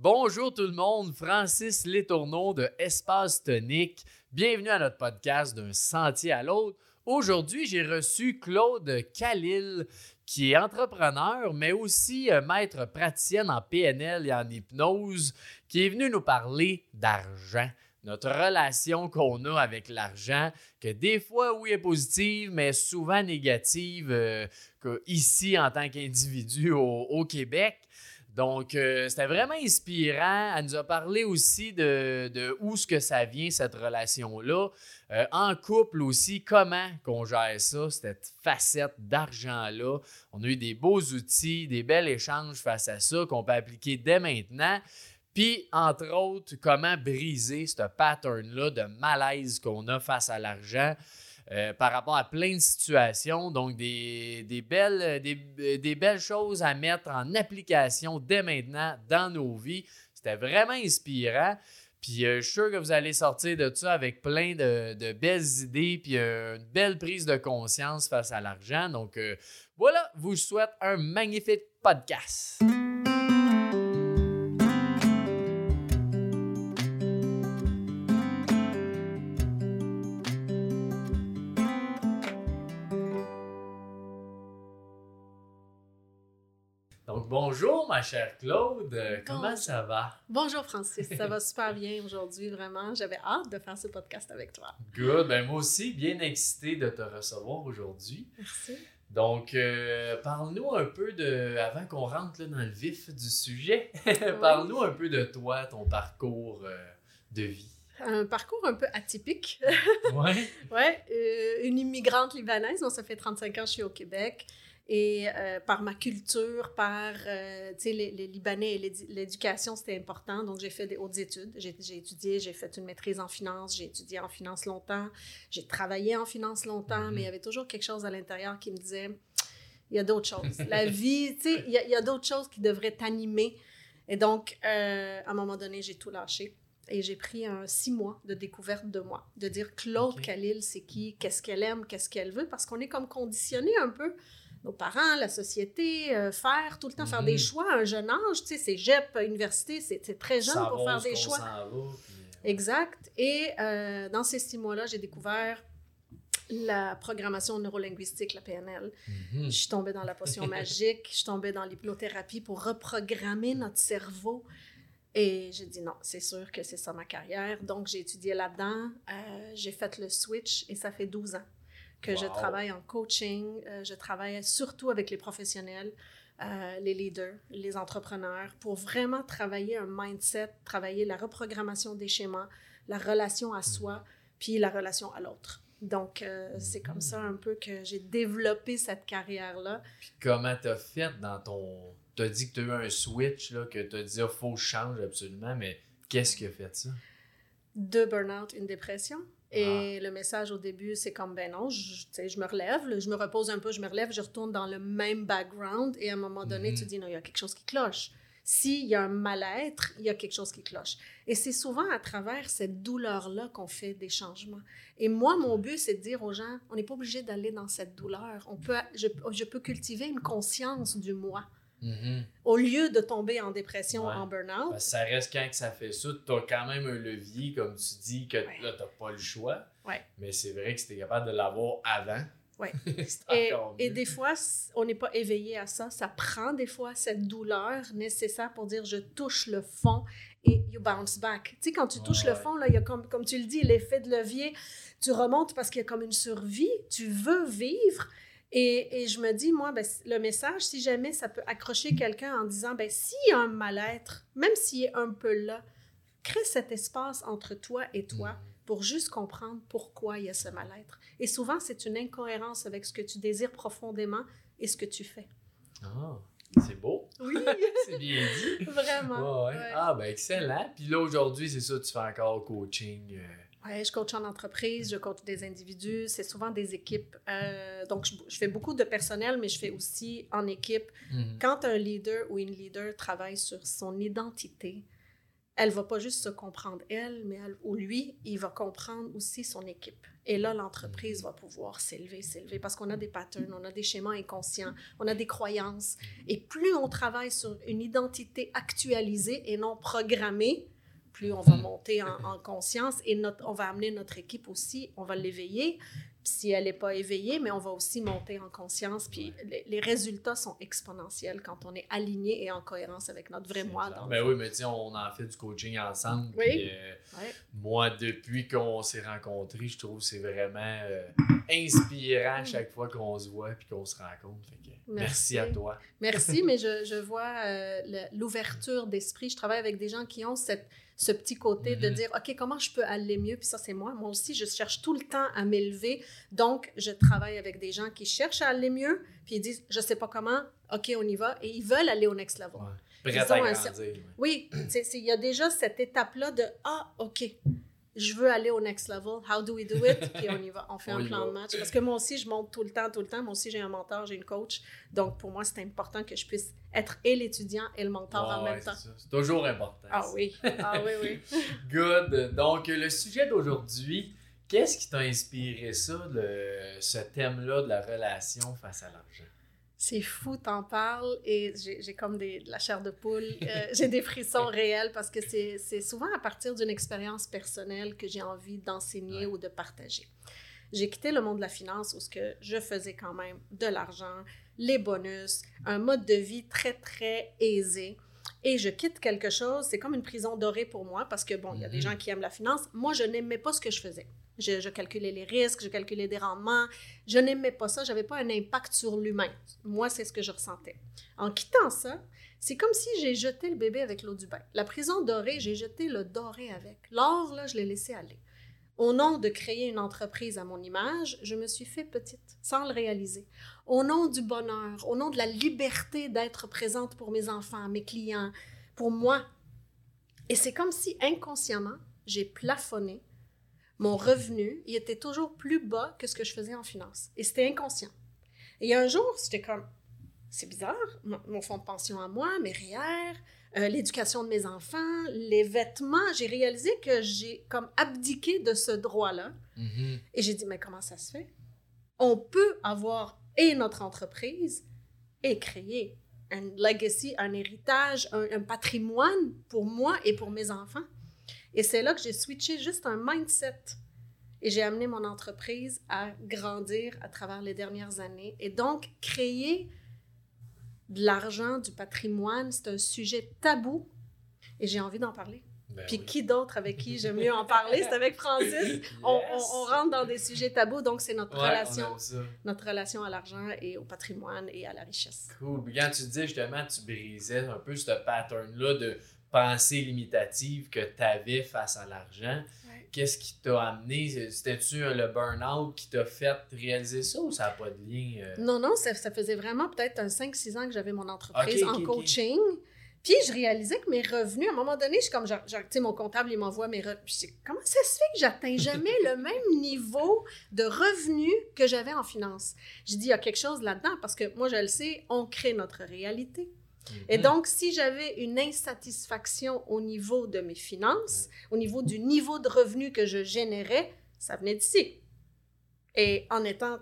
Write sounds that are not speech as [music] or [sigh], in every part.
Bonjour tout le monde, Francis Létourneau de Espace Tonique. Bienvenue à notre podcast d'un sentier à l'autre. Aujourd'hui, j'ai reçu Claude Khalil, qui est entrepreneur, mais aussi euh, maître praticienne en PNL et en hypnose, qui est venu nous parler d'argent notre relation qu'on a avec l'argent, que des fois, oui, est positive, mais souvent négative euh, ici en tant qu'individu au, Québec. Donc, euh, c'était vraiment inspirant. Elle nous a parlé aussi de, de où ce que ça vient, cette relation-là. Euh, en couple aussi, comment qu'on gère ça, cette facette d'argent-là. On a eu des beaux outils, des bels échanges face à ça qu'on peut appliquer dès maintenant. Puis, entre autres, comment briser ce pattern-là de malaise qu'on a face à l'argent. Euh, par rapport à plein de situations. Donc, des, belles, des, belles choses à mettre en application dès maintenant dans nos vies. C'était vraiment inspirant. Puis euh, je suis sûr que vous allez sortir de ça avec plein de, belles idées, puis euh, une belle prise de conscience face à l'argent. Donc voilà, vous souhaite un magnifique podcast. Bonjour, ma chère Claude. Comment ça va? Bonjour, Francis. Ça va [laughs] super bien aujourd'hui, vraiment. J'avais hâte de faire ce podcast avec toi. Good. Ben, moi aussi, bien excité de te recevoir aujourd'hui. Merci. Donc, euh, parle-nous un peu de, avant qu'on rentre dans le vif du sujet, [laughs] parle-nous un peu de toi, ton parcours euh, de vie. Un parcours un peu atypique. Oui. [laughs] ouais. Euh, une immigrante libanaise, donc ça fait 35 ans que je suis au Québec. Et euh, par ma culture, par, euh, tu sais, les, les, Libanais et l'éducation, c'était important. Donc, j'ai fait des hautes études. J'ai étudié, j'ai fait une maîtrise en finance, j'ai étudié en finance longtemps, j'ai travaillé en finance longtemps, mais il y avait toujours quelque chose à l'intérieur qui me disait, il y a d'autres choses. La vie, tu sais, il y a, d'autres choses qui devraient t'animer. Et donc, euh, à un moment donné, j'ai tout lâché. Et j'ai pris un six mois de découverte de moi, de dire Claude Khalil, c'est qui, qu'est-ce qu'elle aime, qu'est-ce qu'elle veut, parce qu'on est comme conditionné un peu nos parents, la société, euh, faire, tout le temps faire des mhm. choix à un jeune âge. Tu sais, c'est JEP, université, c'est très jeune pour faire des choix. Euh, exact. Et euh, dans ces six mois-là, j'ai découvert la programmation neurolinguistique, la PNL. Mhm. Je suis tombée dans la potion [laughs] magique, je suis tombée dans l'hypnothérapie pour reprogrammer notre cerveau. Et j'ai dit non, c'est sûr que c'est ça ma carrière. Donc, j'ai étudié là-dedans. j'ai fait le switch et ça fait 12 ans que je travaille en coaching. Euh, je travaille surtout avec les professionnels, euh, les leaders, les entrepreneurs, pour vraiment travailler un mindset, travailler la reprogrammation des schémas, la relation à soi, mhm. puis la relation à l'autre. Donc, euh, c'est comme ça un peu que j'ai développé cette carrière-là. Puis comment tu as fait dans ton... Tu as dit que tu as eu un switch, là, que tu as dit, il faut que je change absolument, mais qu'est-ce qui a fait ça? De burn-out, une dépression. Et ah. le message au début, c'est comme, ben non, je, je me relève, je me repose un peu, je me relève, je retourne dans le même background et à un moment donné, tu mhm. dis, non, il y a quelque chose qui cloche. S'il y a un mal-être, il y a quelque chose qui cloche. Et c'est souvent à travers cette douleur-là qu'on fait des changements. Et moi, mon but, c'est de dire aux gens, on n'est pas obligé d'aller dans cette douleur. On peut, je, je peux cultiver une conscience du moi. Mm-hmm. Au lieu de tomber en dépression, en burn-out. ça reste quand que ça fait ça, tu as quand même un levier, comme tu dis, que là, tu n'as pas le choix. Mais c'est vrai que si tu es capable de l'avoir avant. Ouais. [laughs] et, et, des fois, on n'est pas éveillé à ça. Ça prend des fois cette douleur nécessaire pour dire je touche le fond et you bounce back. Tu sais, quand tu touches le fond, là, il y a comme, comme tu le dis, l'effet de levier. Tu remontes parce qu'il y a comme une survie. Tu veux vivre. Et, et, je me dis, moi, ben, le message, si jamais ça peut accrocher quelqu'un en disant, ben, s'il y a un mal-être, même s'il est un peu là, crée cet espace entre toi et toi mm. pour juste comprendre pourquoi il y a ce mal-être. Et souvent, c'est une incohérence avec ce que tu désires profondément et ce que tu fais. Ah, c'est beau. Oui. [laughs] c'est bien dit. Vraiment. Ah, ben excellent. Puis là, aujourd'hui, c'est ça, tu fais encore coaching. Euh, je coach en entreprise, je coach des individus, c'est souvent des équipes. Euh, donc, je, fais beaucoup de personnel, mais je fais aussi en équipe. Mhm. Quand un leader ou une leader travaille sur son identité, elle va pas juste se comprendre elle, mais elle, ou lui, il va comprendre aussi son équipe. Et là, l'entreprise va pouvoir s'élever, s'élever, parce qu'on a des patterns, on a des schémas inconscients, on a des croyances. Et plus on travaille sur une identité actualisée et non programmée, plus on va monter en, en conscience et notre, on va amener notre équipe aussi, on va l'éveiller si elle n'est pas éveillée, mais on va aussi monter en conscience. Puis les, résultats sont exponentiels quand on est aligné et en cohérence avec notre vrai moi. Ben oui, mais tu on en fait du coaching ensemble. Oui. Euh, moi, depuis qu'on s'est rencontrés, je trouve que c'est vraiment euh, inspirant chaque fois qu'on se voit et qu'on se rencontre. merci. à toi. Merci, mais [laughs] je, je vois euh, l'ouverture d'esprit. Je travaille avec des gens qui ont cette ce petit côté de mhm. dire, OK, comment je peux aller mieux? Puis ça, c'est moi. Moi aussi, je cherche tout le temps à m'élever. Donc, je travaille avec des gens qui cherchent à aller mieux, puis ils disent, je sais pas comment, OK, on y va. Et ils veulent aller au next level. Ouais. Prêt à grandir. Oui, il y a déjà cette étape-là de, ah, OK, je veux aller au next level. How do we do it? [laughs] Puis on y va. On fait un plan de match. Parce que moi aussi, je monte tout le temps, tout le temps. Moi aussi, j'ai un mentor, j'ai une coach. Donc, pour moi, c'est important que je puisse être et l'étudiant et le mentor en même temps. C'est toujours important. Ah oui. Ah oui, oui. [laughs] Good. Donc, le sujet d'aujourd'hui, qu'est-ce qui t'a inspiré ça, ce thème-là de la relation face à l'argent? C'est fou, t'en parles et j'ai comme des, de la chair de poule. Euh, j'ai des frissons [laughs] réels parce que c'est souvent à partir d'une expérience personnelle que j'ai envie d'enseigner ou de partager. J'ai quitté le monde de la finance où ce que je faisais quand même de l'argent, les bonus, un mode de vie très, très aisé. Et je quitte quelque chose, c'est comme une prison dorée pour moi parce que, bon, il y a des mhm. gens qui aiment la finance. Moi, je n'aimais pas ce que je faisais. Je, calculais les risques, je calculais des rendements. Je n'aimais pas ça. Je n'avais pas un impact sur l'humain. Moi, c'est ce que je ressentais. En quittant ça, c'est comme si j'ai jeté le bébé avec l'eau du bain. La prison dorée, j'ai jeté le doré avec. L'or, là, je l'ai laissé aller. Au nom de créer une entreprise à mon image, je me suis fait petite, sans le réaliser. Au nom du bonheur, au nom de la liberté d'être présente pour mes enfants, mes clients, pour moi. Et c'est comme si inconsciemment, j'ai plafonné mon revenu, il était toujours plus bas que ce que je faisais en finance. Et c'était inconscient. Et un jour, c'était comme, c'est bizarre, mon, fonds de pension à moi, mes REER, euh, l'éducation de mes enfants, les vêtements, j'ai réalisé que j'ai comme abdiqué de ce droit-là. Mm-hmm. Et j'ai dit, mais comment ça se fait? On peut avoir et notre entreprise et créer un legacy, un héritage, un patrimoine pour moi et pour mes enfants. Et c'est là que j'ai switché juste un mindset. Et j'ai amené mon entreprise à grandir à travers les dernières années. Et donc, créer de l'argent, du patrimoine, c'est un sujet tabou. Et j'ai envie d'en parler. Ben Puis qui d'autre avec qui j'aime mieux en parler? C'est avec Francis. On, rentre dans des sujets tabous, donc c'est notre relation notre relation à l'argent et au patrimoine et à la richesse. Cool. Quand tu dis justement, tu brisais un peu ce pattern-là de pensée limitative que tu avais face à l'argent. Qu'est-ce qui t'a amené? C'était-tu le burn-out qui t'a fait réaliser ça ou ça n'a pas de lien? Euh? Non, non, ça, faisait vraiment peut-être un 5-6 ans que j'avais mon entreprise en coaching. Puis je réalisais que mes revenus, à un moment donné, je suis comme, genre, tu sais, mon comptable, il m'envoie mes revenus. comment ça se fait que j'atteins jamais le même niveau de revenus que j'avais en finance? Je dis, il y a quelque chose là-dedans parce que moi, je le sais, on crée notre réalité. Et mhm. donc, si j'avais une insatisfaction au niveau de mes finances, au niveau du niveau de revenu que je générais, ça venait d'ici. Et en étant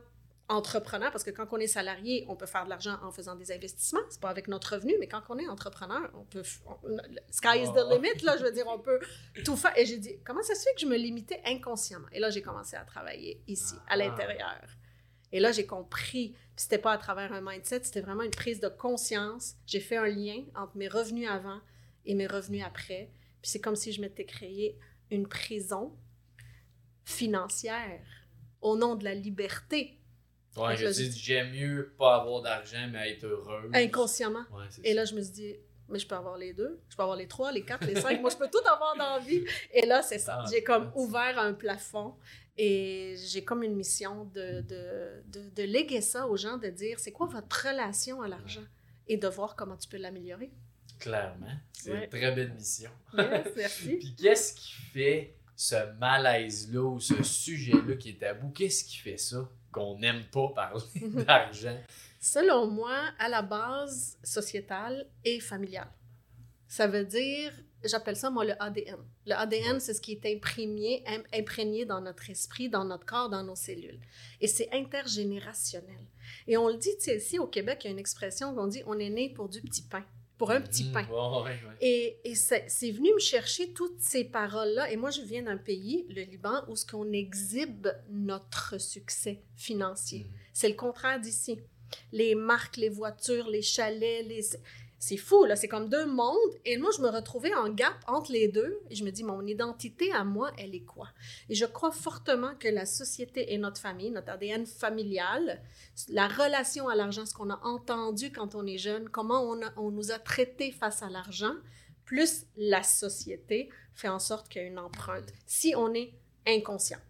entrepreneur, parce que quand on est salarié, on peut faire de l'argent en faisant des investissements, c'est pas avec notre revenu, mais quand on est entrepreneur, on peut, sky is the limit, là, je veux dire, on peut tout faire. Et j'ai dit, comment ça se fait que je me limitais inconsciemment? Et là, j'ai commencé à travailler ici, à ah. l'intérieur. Et là, j'ai compris, c'était pas à travers un mindset, c'était vraiment une prise de conscience. J'ai fait un lien entre mes revenus avant et mes revenus après. Puis c'est comme si je m'étais créé une prison financière au nom de la liberté. Ouais, je dis, j'aime mieux pas avoir d'argent, mais être heureux. Inconsciemment. et là, je me suis dit, mais je peux avoir les deux, je peux avoir les trois, les quatre, les cinq, moi je peux tout avoir dans la vie. Et là, c'est ça. Ah, j'ai comme ouvert un plafond et j'ai comme une mission de, de, de, de, léguer ça aux gens, de dire c'est quoi votre relation à l'argent? Et de voir comment tu peux l'améliorer. Clairement. C'est une très belle mission. [laughs] merci. Puis qu'est-ce qui fait ce malaise-là ou ce sujet-là qui est tabou? Qu'est-ce qui fait ça qu'on n'aime pas parler [laughs] d'argent? Selon moi, à la base sociétale et familiale. Ça veut dire j'appelle ça, moi, le ADN. Le ADN, c'est ce qui est imprégné, imprégné dans notre esprit, dans notre corps, dans nos cellules. Et c'est intergénérationnel. Et on le dit, tu sais, ici au Québec, il y a une expression qu'on dit on est né pour du petit pain, pour un petit Mhm. pain. Ouais, ouais, ouais. Et, et c'est venu me chercher toutes ces paroles-là. Et moi, je viens d'un pays, le Liban, où ce qu'on exhibe notre succès financier. Mhm. C'est le contraire d'ici. Les marques, les voitures, les chalets, les... c'est fou, là. C'est comme deux mondes. Et moi, je me retrouvais en gap entre les deux. Et je me dis, mon identité à moi, elle est quoi? Et je crois fortement que la société et notre famille, notre ADN familial, la relation à l'argent, ce qu'on a entendu quand on est jeune, comment on, nous a traités face à l'argent, plus la société fait en sorte qu'il y a une empreinte. Si on est inconscient.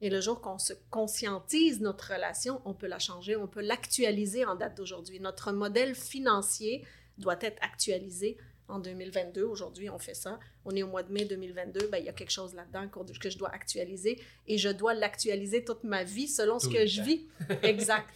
Et le jour qu'on se conscientise notre relation, on peut la changer, on peut l'actualiser en date d'aujourd'hui. Notre modèle financier doit être actualisé en 2022. Aujourd'hui, on fait ça. On est au mois de mai 2022. Ben, il y a quelque chose là-dedans que je dois actualiser et je dois l'actualiser toute ma vie selon ce que je temps. vis. [laughs] Exact.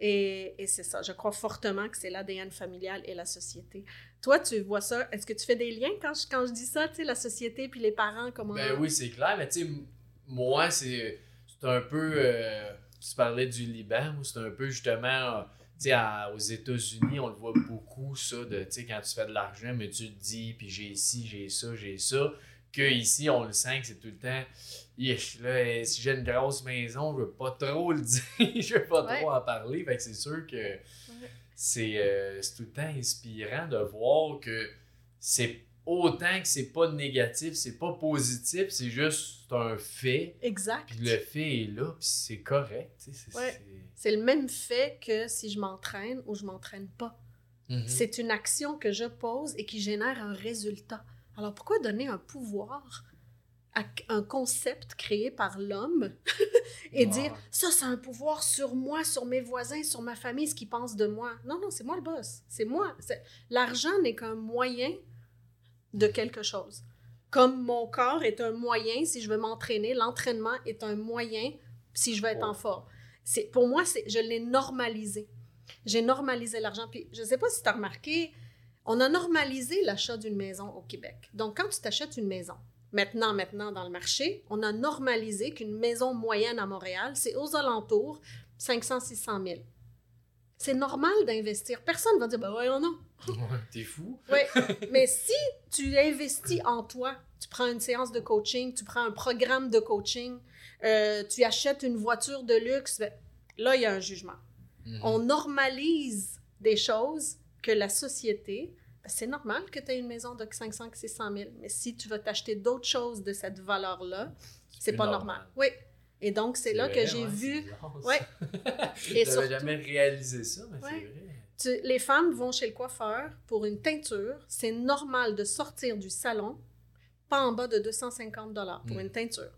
Et, et c'est ça. Je crois fortement que c'est l'ADN familial et la société. Toi, tu vois ça? Est-ce que tu fais des liens quand je, quand je dis ça, tu sais, la société puis les parents, comment. Ben oui, c'est clair, mais tu sais, m- moi, c'est un peu. euh, tu parlais du Liban, c'est un peu justement. Sais, aux États-Unis, on le voit beaucoup, ça, de, quand tu fais de l'argent, mais tu te dis, puis j'ai ci, j'ai ça, j'ai ça, que ici, on le sent que c'est tout le temps. Yesh, là, euh, si j'ai une grosse maison, je veux pas trop le [laughs] dire, je veux pas Ouais. trop en parler, fait que c'est sûr que c'est euh, c'est tout le temps inspirant de voir que c'est autant que c'est pas négatif, c'est pas positif, c'est juste un fait. Exact. Puis le fait est là, puis c'est correct. tu sais, C'est, Ouais. C'est- le même fait que si je m'entraîne ou je m'entraîne pas. Mhm. C'est une action que je pose et qui génère un résultat. Alors pourquoi donner un pouvoir à un concept créé par l'homme [laughs] et dire ça c'est un pouvoir sur moi, sur mes voisins, sur ma famille, ce qu'ils pensent de moi? Non non, c'est moi le boss. C'est moi. C'est- L'argent n'est qu'un moyen de quelque chose. Comme mon corps est un moyen si je veux m'entraîner, l'entraînement est un moyen si je veux être en forme. C'est pour moi c'est je l'ai normalisé. J'ai normalisé l'argent. Puis je ne sais pas si tu as remarqué, on a normalisé l'achat d'une maison au Québec. Donc, quand tu t'achètes une maison, maintenant, maintenant dans le marché, on a normalisé qu'une maison moyenne à Montréal, c'est aux alentours 500-600 000. C'est normal d'investir. Personne ne va dire, ben voyons non. Ouais, T'es fou. Oui, [laughs] mais si tu investis en toi, tu prends une séance de coaching, tu prends un programme de coaching, euh, tu achètes une voiture de luxe, ben, là, il y a un jugement. Mhm. On normalise des choses que la société, ben, c'est normal que tu aies une maison de 500 600 000, mais si tu veux t'acheter d'autres choses de cette valeur-là, c'est pas normal. Oui. Et donc, c'est là que j'ai ouais, vu... Ouais. [laughs] Et surtout- jamais réalisé ça, mais Ouais. c'est vrai. Tu- les femmes vont chez le coiffeur pour une teinture. C'est normal de sortir du salon pas en bas de 250 dollars pour Mm. une teinture.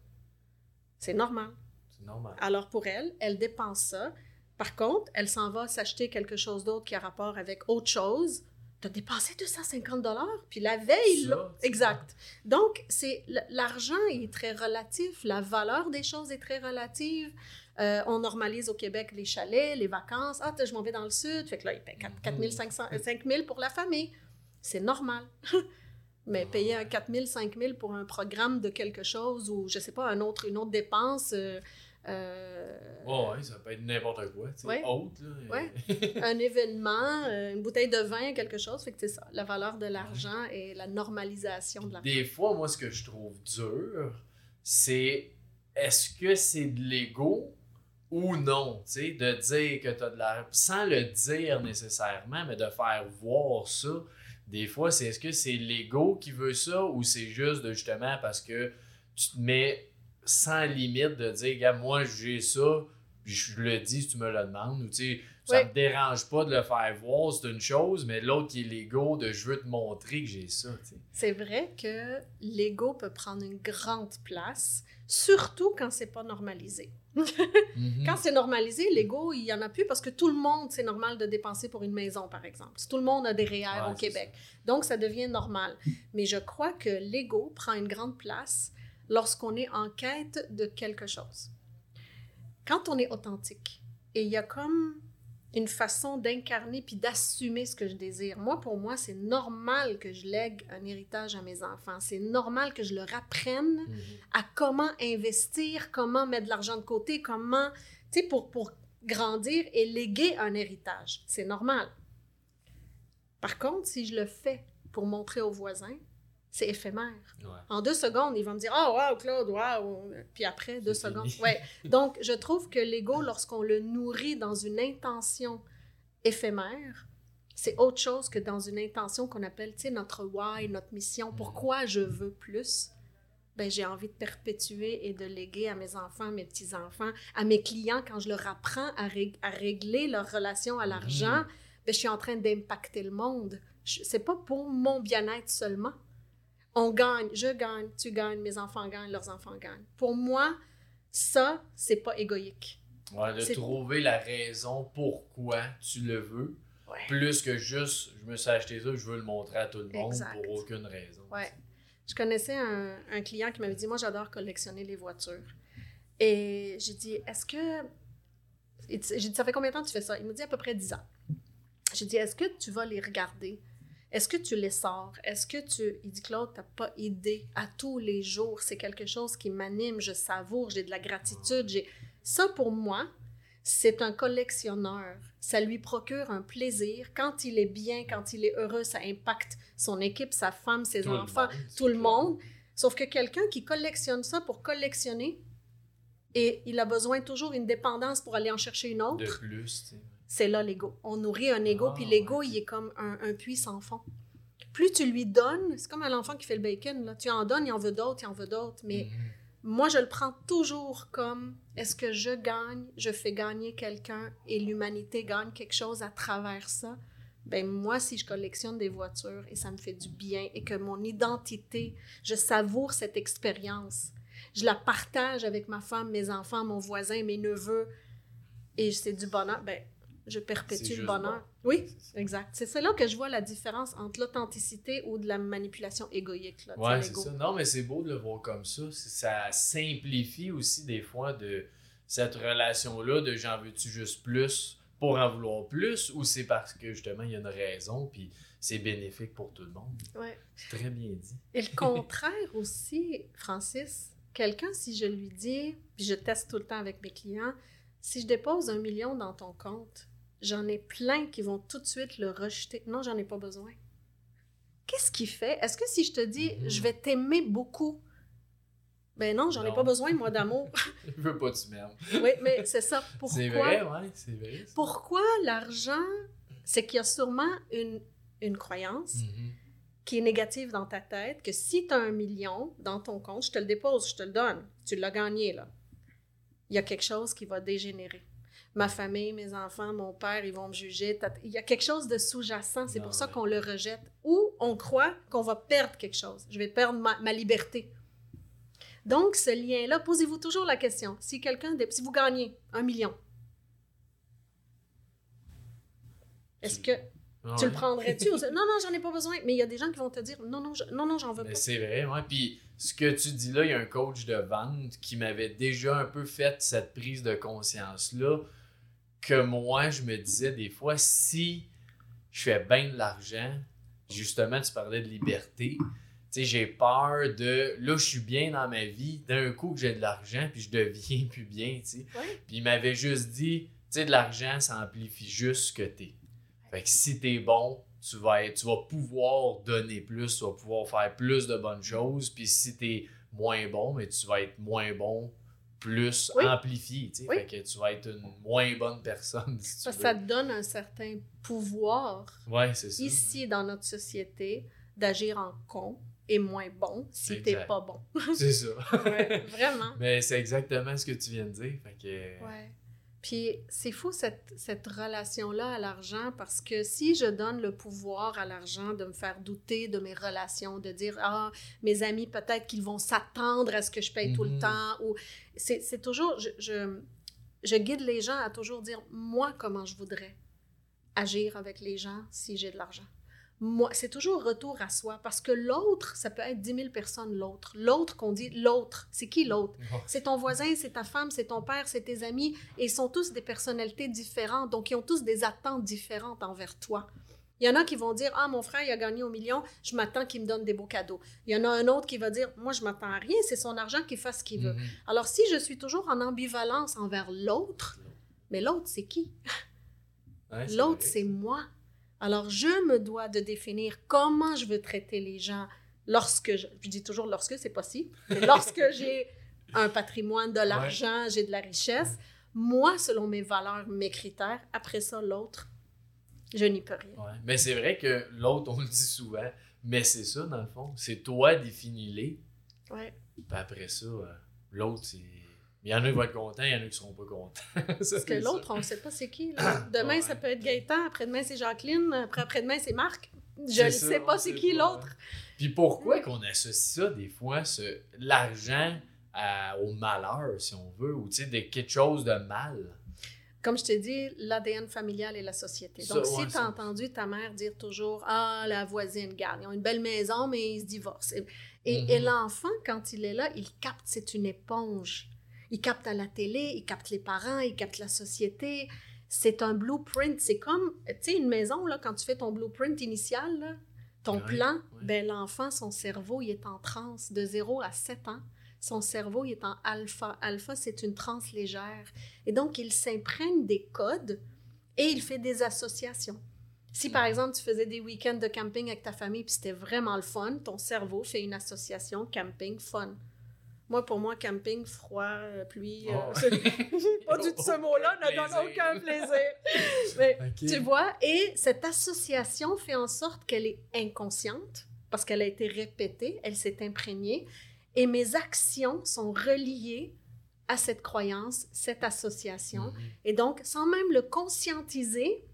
C'est normal. C'est normal. Alors pour elle, elle dépense ça. Par contre, elle s'en va s'acheter quelque chose d'autre qui a rapport avec autre chose. Tu as dépensé 250 dollars, puis la veille, Ça, exact. Donc, c'est l'argent est très relatif, la valeur des choses est très relative. Euh, on normalise au Québec les chalets, les vacances. Ah, je m'en vais dans le sud. Fait que là, il paye 4 4 500, euh, 5 000 pour la famille. C'est normal. [laughs] Mais payer un 4 000, 5 000 pour un programme de quelque chose ou, je sais pas, un autre, une autre dépense, euh, euh, ouais, ça peut être n'importe quoi. Tu sais, Ouais. Autre, là. Ouais. [laughs] un événement, euh, une bouteille de vin, quelque chose. Fait que c'est ça, la valeur de l'argent et la normalisation de l'argent. Des fois, moi, ce que je trouve dur, c'est est-ce que c'est de l'ego ou non, tu sais, de dire que tu as de l'argent, sans le dire nécessairement, mais de faire voir ça. Des fois, c'est est-ce que c'est l'ego qui veut ça ou c'est juste de justement parce que tu te mets sans limite de dire, gars, moi j'ai ça, puis je le dis si tu me le demandes, ou tu sais, ça Ouais. me dérange pas de le faire voir, c'est une chose, mais l'autre qui est l'ego de je veux te montrer que j'ai ça. C'est vrai que l'ego peut prendre une grande place, surtout quand c'est pas normalisé. Mhm. Quand c'est normalisé, l'ego, il y en a plus parce que tout le monde, c'est normal de dépenser pour une maison, par exemple. Tout le monde a des REER Ouais, au Québec. Donc, ça devient normal. Mais je crois que l'ego prend une grande place lorsqu'on est en quête de quelque chose. Quand on est authentique, et il y a comme... une façon d'incarner puis d'assumer ce que je désire. Moi, pour moi, c'est normal que je lègue un héritage à mes enfants. C'est normal que je leur apprenne Mhm. à comment investir, comment mettre de l'argent de côté, comment, tu sais, pour, pour grandir et léguer un héritage. C'est normal. Par contre, si je le fais pour montrer aux voisins, c'est éphémère. Ouais. En deux secondes, ils vont me dire Oh, wow, Claude, wow. Puis après, deux secondes. fini. Ouais. [laughs] Donc, je trouve que l'ego, lorsqu'on le nourrit dans une intention éphémère, c'est autre chose que dans une intention qu'on appelle, tu sais, notre why, notre mission. Mm. Pourquoi je veux plus? Ben, j'ai envie de perpétuer et de léguer à mes enfants, mes petits-enfants, à mes clients, quand je leur apprends à, rég- à régler leur relation à l'argent, Mhm. ben, je suis en train d'impacter le monde. C'est pas pour mon bien-être seulement. On gagne, je gagne, tu gagnes, mes enfants gagnent, leurs enfants gagnent. Pour moi, ça, c'est pas égoïque. Ouais, de trouver la raison pourquoi tu le veux, Ouais. plus que juste je me suis acheté ça, je veux le montrer à tout le monde Exact. pour aucune raison. Ouais. Je connaissais un, un client qui m'avait dit Moi, j'adore collectionner les voitures. Et j'ai dit Est-ce que. J'ai dit Ça fait combien de temps que tu fais ça? Il m'a dit à peu près 10 ans. J'ai dit Est-ce que tu vas les regarder? Est-ce que tu les sors? Est-ce que tu. Il dit Claude, tu pas idée. À tous les jours, c'est quelque chose qui m'anime. Je savoure, j'ai de la gratitude. J'ai... Ça, pour moi, c'est un collectionneur. Ça lui procure un plaisir. Quand il est bien, quand il est heureux, ça impacte son équipe, sa femme, ses Tout le enfants, monde, tout le monde. Sauf que quelqu'un qui collectionne ça pour collectionner, et il a besoin toujours d'une dépendance pour aller en chercher une De autre, plus, tu sais. C'est là l'ego. On nourrit un ego, Ah, puis l'ego, ouais. il est comme un, un puits sans fond. Plus tu lui donnes, c'est comme un enfant qui fait le bacon, là. tu en donnes, il en veut d'autres, il en veut d'autres, mais Mhm. moi, je le prends toujours comme est-ce que je gagne, je fais gagner quelqu'un et l'humanité gagne quelque chose à travers ça? Ben moi, si je collectionne des voitures et ça me fait du bien et que mon identité, je savoure cette expérience, je la partage avec ma femme, mes enfants, mon voisin, mes neveux et c'est du bonheur, ben je perpétue le bonheur. Oui, exact. C'est là que je vois la différence entre l'authenticité ou de la manipulation égoïque. Là, Ouais, c'est ça. Non, mais c'est beau de le voir comme ça. Ça simplifie aussi des fois de cette relation-là de j'en veux-tu juste plus pour en vouloir plus ou c'est parce que justement il y a une raison puis c'est bénéfique pour tout le monde? Ouais. C'est très bien dit. Et le contraire [laughs] aussi, Francis, quelqu'un, si je lui dis, puis je teste tout le temps avec mes clients, si je dépose un million dans ton compte, j'en ai plein qui vont tout de suite le rejeter. Non, j'en ai pas besoin. Qu'est-ce qui fait? Est-ce que si je te dis, Mhm. je vais t'aimer beaucoup, ben non, j'en ai pas besoin, moi, d'amour. [laughs] Je veux pas tu m'aimes. oui, mais c'est ça. Pourquoi? C'est vrai, ouais, c'est vrai. ça. Pourquoi l'argent? C'est qu'il y a sûrement une, une croyance Mhm. qui est négative dans ta tête, que si tu as un million dans ton compte, je te le dépose, je te le donne, tu l'as gagné, là. Il y a quelque chose qui va dégénérer. Ma famille, mes enfants, mon père, ils vont me juger. Il y a quelque chose de sous-jacent, c'est pour ça qu'on le rejette. Ou on croit qu'on va perdre quelque chose. Je vais perdre ma, ma liberté. Donc, ce lien-là, posez-vous toujours la question. Si quelqu'un, si vous gagnez un million, est-ce que Ah tu le prendrais-tu? [laughs] Non, non, j'en ai pas besoin. Mais il y a des gens qui vont te dire non, non, je- non, non, j'en veux pas. c'est vrai, ouais. Puis ce que tu dis là, il y a un coach de vente qui m'avait déjà un peu fait cette prise de conscience-là, que moi, je me disais des fois, si je fais bien de l'argent, justement, tu parlais de liberté, tu sais, j'ai peur de, là, je suis bien dans ma vie, d'un coup que j'ai de l'argent, puis je deviens [laughs] plus bien, tu sais. Puis il m'avait juste dit, tu sais, de l'argent, ça amplifie juste ce que t'es. Fait que si t'es bon, tu vas, être, tu vas pouvoir donner plus, tu vas pouvoir faire plus de bonnes choses. Puis si t'es moins bon, mais tu vas être moins bon, plus Oui. amplifié. tu sais. Oui. Fait que tu vas être une moins bonne personne [laughs] si tu Parce que veux. ça te donne un certain pouvoir Ouais, c'est ça. ici dans notre société d'agir en con et moins bon si t'es pas bon. C'est ça. [laughs] [laughs] Vraiment. mais c'est exactement ce que tu viens de dire. Fait que... Ouais. Puis c'est fou cette, cette relation-là à l'argent parce que si je donne le pouvoir à l'argent de me faire douter de mes relations, de dire Ah, mes amis, peut-être qu'ils vont s'attendre à ce que je paye tout le Mhm. temps, ou c'est c'est toujours, je, je, je guide les gens à toujours dire Moi, comment je voudrais agir avec les gens si j'ai de l'argent? Moi, c'est toujours retour à soi parce que l'autre, ça peut être 10 000 personnes, l'autre. L'autre qu'on dit, l'autre. C'est qui l'autre? C'est ton voisin, c'est ta femme, c'est ton père, c'est tes amis. Et ils sont tous des personnalités différentes, donc ils ont tous des attentes différentes envers toi. Il y en a qui vont dire Ah, mon frère, il a gagné au million, je m'attends qu'il me donne des beaux cadeaux. Il y en a un autre qui va dire Moi, je m'attends à rien, c'est son argent qu'il fasse ce qu'il veut. Mhm. Alors, si je suis toujours en ambivalence envers l'autre, mais l'autre, c'est qui? Ouais, L'autre, c'est moi. Alors, je me dois de définir comment je veux traiter les gens lorsque je, je dis toujours lorsque, c'est possible, mais [laughs] lorsque j'ai un patrimoine, de l'argent, j'ai de la richesse, moi, selon mes valeurs, mes critères, après ça, l'autre, je n'y peux rien. Ouais. Mais c'est vrai que l'autre, on le dit souvent, mais c'est ça, dans le fond. C'est toi, définis-les. Ouais. Puis après ça, euh, l'autre, c'est. Il y en a qui vont être contents, il y en a qui seront pas contents. [laughs] Parce que l'autre, on ne sait pas c'est qui. là. [coughs] Demain, Ouais. ça peut être Gaëtan, après-demain, c'est Jacqueline, après après-demain, c'est Marc. Je ne sais pas c'est qui l'autre. hein. Puis pourquoi qu'on associe ça, des fois, ce, l'argent à- au malheur, si on veut, ou tu sais, de quelque chose de mal? Comme je t'ai dit, l'ADN familial et la société. Ça, Donc, ouais, si tu as entendu ta mère dire toujours Ah, la voisine, garde, ils ont une belle maison, mais ils se divorcent. Et, et- Mhm. et l'enfant, quand il est là, il capte, c'est une éponge. Il capte à la télé, il capte les parents, il capte la société. C'est un blueprint. C'est comme, tu sais, une maison, là, quand tu fais ton blueprint initial, là, ton Ouais, plan, ouais. ben, l'enfant, son cerveau, il est en transe de 0 à 7 ans. Son cerveau, il est en alpha. Alpha, c'est une transe légère. Et donc, il s'imprègne des codes et il fait des associations. Si, par exemple, tu faisais des week-ends de camping avec ta famille puis c'était vraiment le fun, ton cerveau fait une association camping fun. Moi, pour moi, camping, froid, euh, pluie, euh, Oh. c'est- [laughs] pas du tout ce mot-là ne donne aucun plaisir. Mais [laughs] Ok. tu vois, et cette association fait en sorte qu'elle est inconsciente parce qu'elle a été répétée, elle s'est imprégnée, et mes actions sont reliées à cette croyance, cette association. Mhm. Et donc, sans même le conscientiser,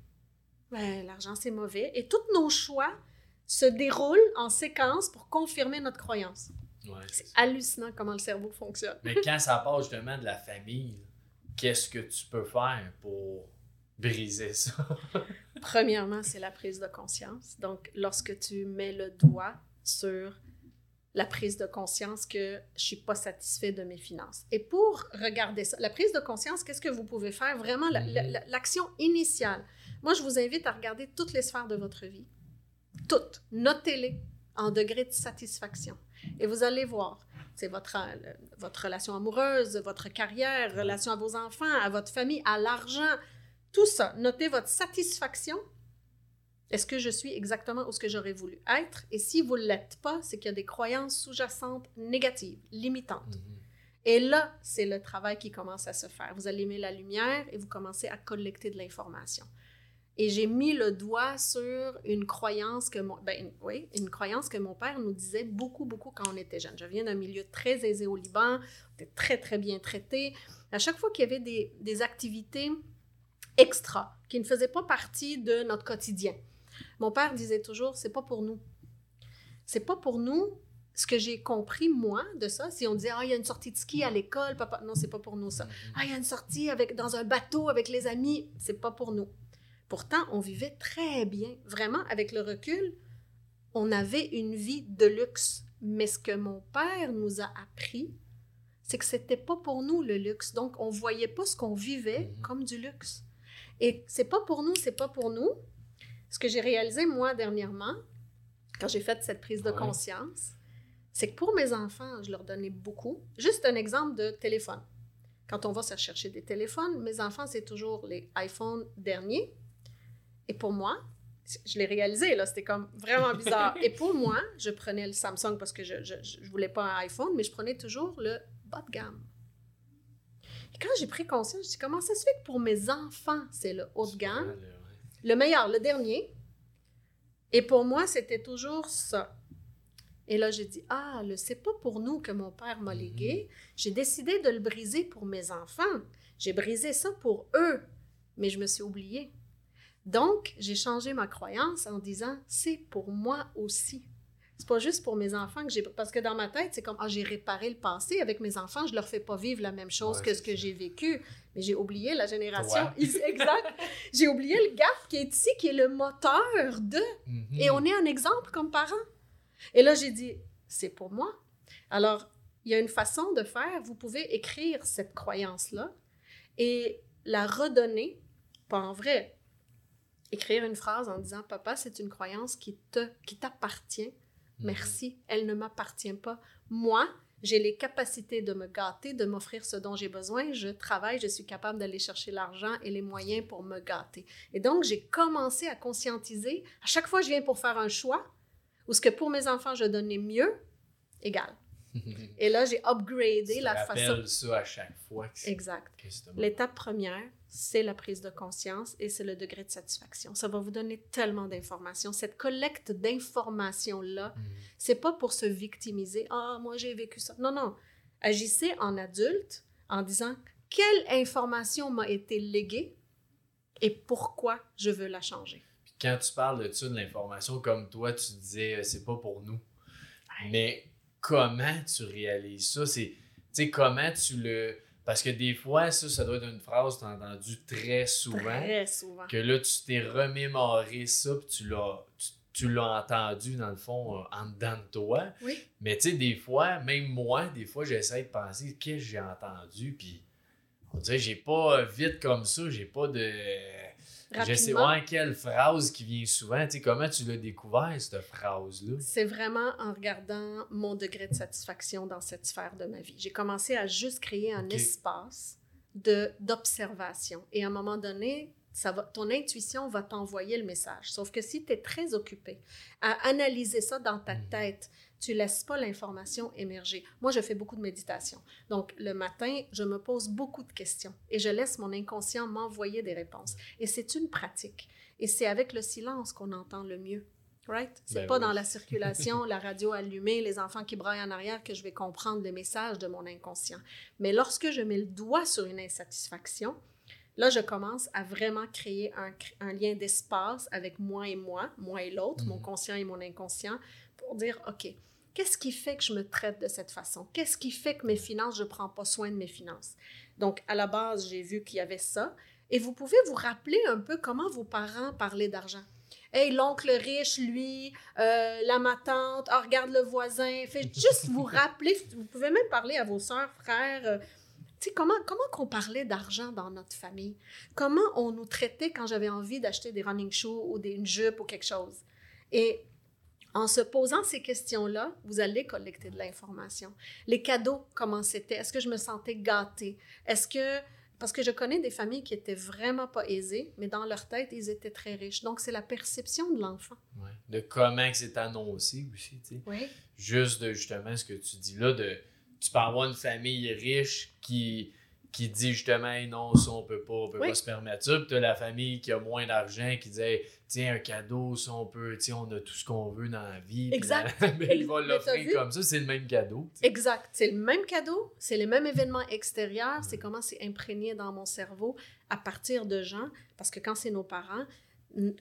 ben, l'argent c'est mauvais, et tous nos choix se déroulent en séquence pour confirmer notre croyance. Ouais, c'est hallucinant comment le cerveau fonctionne. Mais quand ça part justement de la famille, qu'est-ce que tu peux faire pour briser ça? [laughs] Premièrement, c'est la prise de conscience. Donc, lorsque tu mets le doigt sur la prise de conscience que je suis pas satisfait de mes finances. Et pour regarder ça, la prise de conscience, qu'est-ce que vous pouvez faire? Vraiment, la- la- l'action initiale. Moi, je vous invite à regarder toutes les sphères de votre vie. Toutes. Notez-les en degré de satisfaction. Et vous allez voir, c'est votre, euh, votre relation amoureuse, votre carrière, relation à vos enfants, à votre famille, à l'argent, tout ça. Notez votre satisfaction. Est-ce que je suis exactement où ce que j'aurais voulu être? Et si vous ne l'êtes pas, c'est qu'il y a des croyances sous-jacentes négatives, limitantes. Mhm. Et là, c'est le travail qui commence à se faire. Vous allumez la lumière et vous commencez à collecter de l'information. Et j'ai mis le doigt sur une croyance que mon, ben, oui, une croyance que mon père nous disait beaucoup, beaucoup quand on était jeune. Je viens d'un milieu très aisé au Liban, on était très, très bien traité. À chaque fois qu'il y avait des, des activités extra qui ne faisaient pas partie de notre quotidien, mon père disait toujours, c'est pas pour nous. C'est pas pour nous. Ce que j'ai compris, moi, de ça, si on disait, ah, il y a une sortie de ski à l'école, papa, non, c'est pas pour nous ça. Mhm. Ah, il y a une sortie avec, dans un bateau avec les amis, c'est pas pour nous. Pourtant, on vivait très bien. Vraiment, avec le recul, on avait une vie de luxe. Mais ce que mon père nous a appris, c'est que c'était pas pour nous le luxe. Donc, on voyait pas ce qu'on vivait Mhm. comme du luxe. Et c'est pas pour nous, c'est pas pour nous. Ce que j'ai réalisé, moi, dernièrement, quand j'ai fait cette prise de Ouais. conscience, c'est que pour mes enfants, je leur donnais beaucoup. Juste un exemple de téléphone. Quand on va se chercher des téléphones, mes enfants, c'est toujours les iPhones derniers. Et pour moi, je l'ai réalisé, là, c'était comme vraiment bizarre. Et pour moi, je prenais le Samsung parce que je ne voulais pas un iPhone, mais je prenais toujours le bas de gamme. Et quand j'ai pris conscience, je me suis dit, comment ça se fait que pour mes enfants, c'est le haut de gamme? Ouais. le meilleur, le dernier. Et pour moi, c'était toujours ça. Et là, j'ai dit, ah, le c'est pas pour nous que mon père m'a Mhm. légué. J'ai décidé de le briser pour mes enfants. J'ai brisé ça pour eux, mais je me suis oubliée. Donc, j'ai changé ma croyance en disant, c'est pour moi aussi. C'est pas juste pour mes enfants que j'ai. Parce que dans ma tête, c'est comme, ah, j'ai réparé le passé. Avec mes enfants, je leur fais pas vivre la même chose Ouais, que ce que j'ai vécu. Mais j'ai oublié la génération. Ici- [laughs] Exact. j'ai oublié le gars qui est ici, qui est le moteur de. Mhm. Et on est un exemple comme parents. Et là, j'ai dit, c'est pour moi. Alors, il y a une façon de faire. Vous pouvez écrire cette croyance-là et la redonner, pas en vrai. Écrire une phrase en disant, papa, c'est une croyance qui te, qui t'appartient. Mhm. Merci, elle ne m'appartient pas. Moi, j'ai les capacités de me gâter, de m'offrir ce dont j'ai besoin. Je travaille, je suis capable d'aller chercher l'argent et les moyens pour me gâter. Et donc, j'ai commencé à conscientiser. À chaque fois que je viens pour faire un choix, ou ce que pour mes enfants, je donnais mieux, égal. [laughs] Et là, j'ai upgradé Tu la façon. ça à chaque fois. que Exact. L'étape première, c'est la prise de conscience et c'est le degré de satisfaction. Ça va vous donner tellement d'informations. Cette collecte d'informations-là, Mhm. c'est pas pour se victimiser. Ah, moi j'ai vécu ça. Non, non. Agissez en adulte en disant quelle information m'a été léguée et pourquoi je veux la changer. Puis quand tu parles de ça, de l'information, comme toi, tu disais, euh, c'est pas pour nous. Mais comment tu réalises ça? C'est, tu sais, comment tu le... Parce que des fois, ça, ça doit être une phrase que tu as entendue très souvent. Très souvent. Que là, tu t'es remémoré ça, puis tu l'as, tu, tu l'as entendu, dans le fond, euh, en dedans de toi. Oui. Mais tu sais, des fois, même moi, des fois, j'essaie de penser, qu'est-ce que j'ai entendu, puis on dirait, j'ai pas euh, vite comme ça, j'ai pas de... Je sais ouais, quelle phrase qui vient souvent. Tu sais, comment tu l'as découvert, cette phrase-là? c'est vraiment en regardant mon degré de satisfaction dans cette sphère de ma vie. J'ai commencé à juste créer un espace de d'observation. Et à un moment donné, ça va, ton intuition va t'envoyer le message. Sauf que si tu es très occupé à analyser ça dans ta Mhm. tête, tu laisses pas l'information émerger. Moi, je fais beaucoup de méditation. Donc, le matin, je me pose beaucoup de questions et je laisse mon inconscient m'envoyer des réponses. Et c'est une pratique. Et c'est avec le silence qu'on entend le mieux. Right? C'est Ben pas oui. dans la [laughs] circulation, la radio allumée, les enfants qui braillent en arrière que je vais comprendre le message de mon inconscient. Mais lorsque je mets le doigt sur une insatisfaction, là, je commence à vraiment créer un, lien d'espace avec moi et moi, moi et l'autre, mon Mhm. conscient et mon inconscient, pour dire, OK, qu'est-ce qui fait que je me traite de cette façon? Qu'est-ce qui fait que mes finances, je ne prends pas soin de mes finances? Donc, à la base, j'ai vu qu'il y avait ça. Et vous pouvez vous rappeler un peu comment vos parents parlaient d'argent. Hey, l'oncle riche, lui, euh, la ma tante, ah, regarde le voisin. Faites juste vous [laughs] rappeler, vous pouvez même parler à vos sœurs, frères. euh, tu sais, comment, comment qu'on parlait d'argent dans notre famille? Comment on nous traitait quand j'avais envie d'acheter des running shoes ou des, une jupe ou quelque chose? Et en se posant ces questions-là, vous allez collecter de l'information. Les cadeaux, comment c'était? Est-ce que je me sentais gâtée? Est-ce que... Parce que je connais des familles qui étaient vraiment pas aisées, mais dans leur tête, ils étaient très riches. Donc, c'est la perception de l'enfant. Ouais. De comment c'est annoncé aussi, tu sais. Oui. Juste de justement ce que tu dis là, de tu peux avoir une famille riche qui, qui dit justement Hey, non, ça on peut pas, on peut Oui. pas se permettre ça. Puis t'as la famille qui a moins d'argent qui dit Hey, tiens, un cadeau, ça on peut, tiens, on a tout ce qu'on veut dans la vie. Exact. la- ben, il va Mais t'as l'offrir comme ça, c'est le même cadeau. Exact. C'est le même cadeau, c'est les mêmes événements extérieurs, c'est comment c'est imprégné dans mon cerveau à partir de gens, parce que quand c'est nos parents,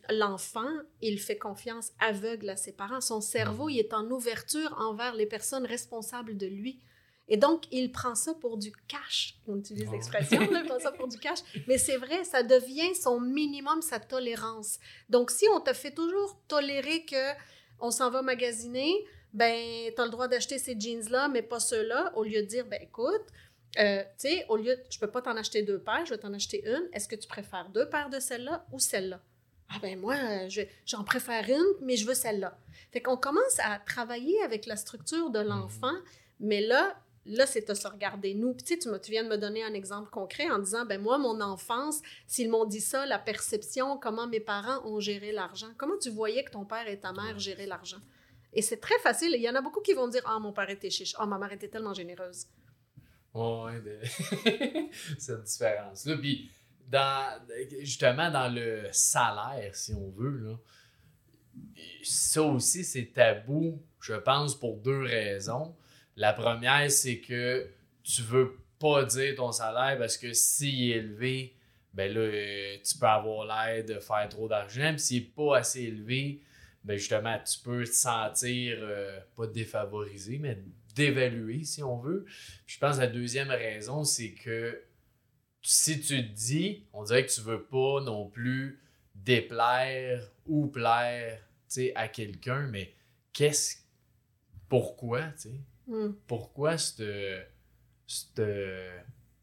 l'enfant, il fait confiance aveugle à ses parents. Son cerveau, il est en ouverture envers les personnes responsables de lui. Et donc, il prend ça pour du cash. On utilise l'expression, il prend ça pour du cash. Mais c'est vrai, ça devient son minimum, sa tolérance. Donc, si on te fait toujours tolérer que on s'en va magasiner, ben, tu as le droit d'acheter ces jeans-là, mais pas ceux-là, au lieu de dire, ben, écoute, euh, tu sais, au lieu, de- je peux pas t'en acheter deux paires, je vais t'en acheter une. Est-ce que tu préfères deux paires de celle-là ou celle-là? Ah ben moi, euh, je- j'en préfère une, mais je veux celle-là. Fait qu'on commence à travailler avec la structure de l'enfant, mais là, là, c'est de se regarder nous. Puis tu sais, tu, me- tu viens de me donner un exemple concret en disant, ben moi, mon enfance, s'ils m'ont dit ça, la perception, comment mes parents ont géré l'argent. Comment tu voyais que ton père et ta mère géraient l'argent? Et c'est très facile. Il y en a beaucoup qui vont dire, ah, mon père était chiche. Ah, ma mère était tellement généreuse. Ouais, de... [laughs] cette différence-là. Puis, dans, justement, dans le salaire, si on veut, là, ça aussi, c'est tabou, je pense, pour deux raisons. La première, c'est que tu veux pas dire ton salaire parce que s'il est élevé, ben là, euh, tu peux avoir l'air de faire trop d'argent. Puis s'il n'est pas assez élevé, ben justement, tu peux te sentir euh, pas défavorisé, mais d'évaluer si on veut. je pense que la deuxième raison, c'est que si tu te dis, on dirait que tu veux pas non plus déplaire ou plaire à quelqu'un, mais qu'est-ce. Pourquoi, tu sais? Hmm. Pourquoi cette, cette.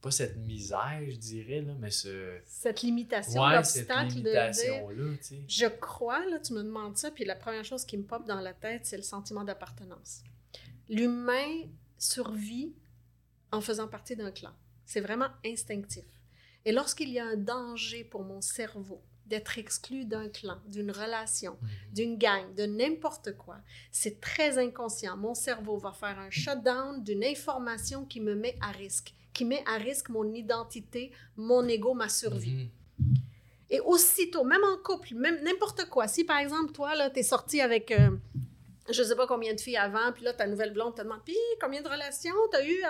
Pas cette misère, je dirais, là, mais ce. Cette limitation, ouais, l'obstacle limitation de. je crois, là, tu me demandes ça, puis la première chose qui me pop dans la tête, c'est le sentiment d'appartenance. L'humain survit en faisant partie d'un clan. C'est vraiment instinctif. Et lorsqu'il y a un danger pour mon cerveau d'être exclu d'un clan, d'une relation, mhm. d'une gang, de n'importe quoi, c'est très inconscient. Mon cerveau va faire un shutdown d'une information qui me met à risque, qui met à risque mon identité, mon ego, ma survie. Mhm. Et aussitôt, même en couple, même n'importe quoi, si par exemple, toi, là, es sorti avec... Euh, je sais pas combien de filles avant, puis là, ta nouvelle blonde te demande, puis combien de relations t'as eu?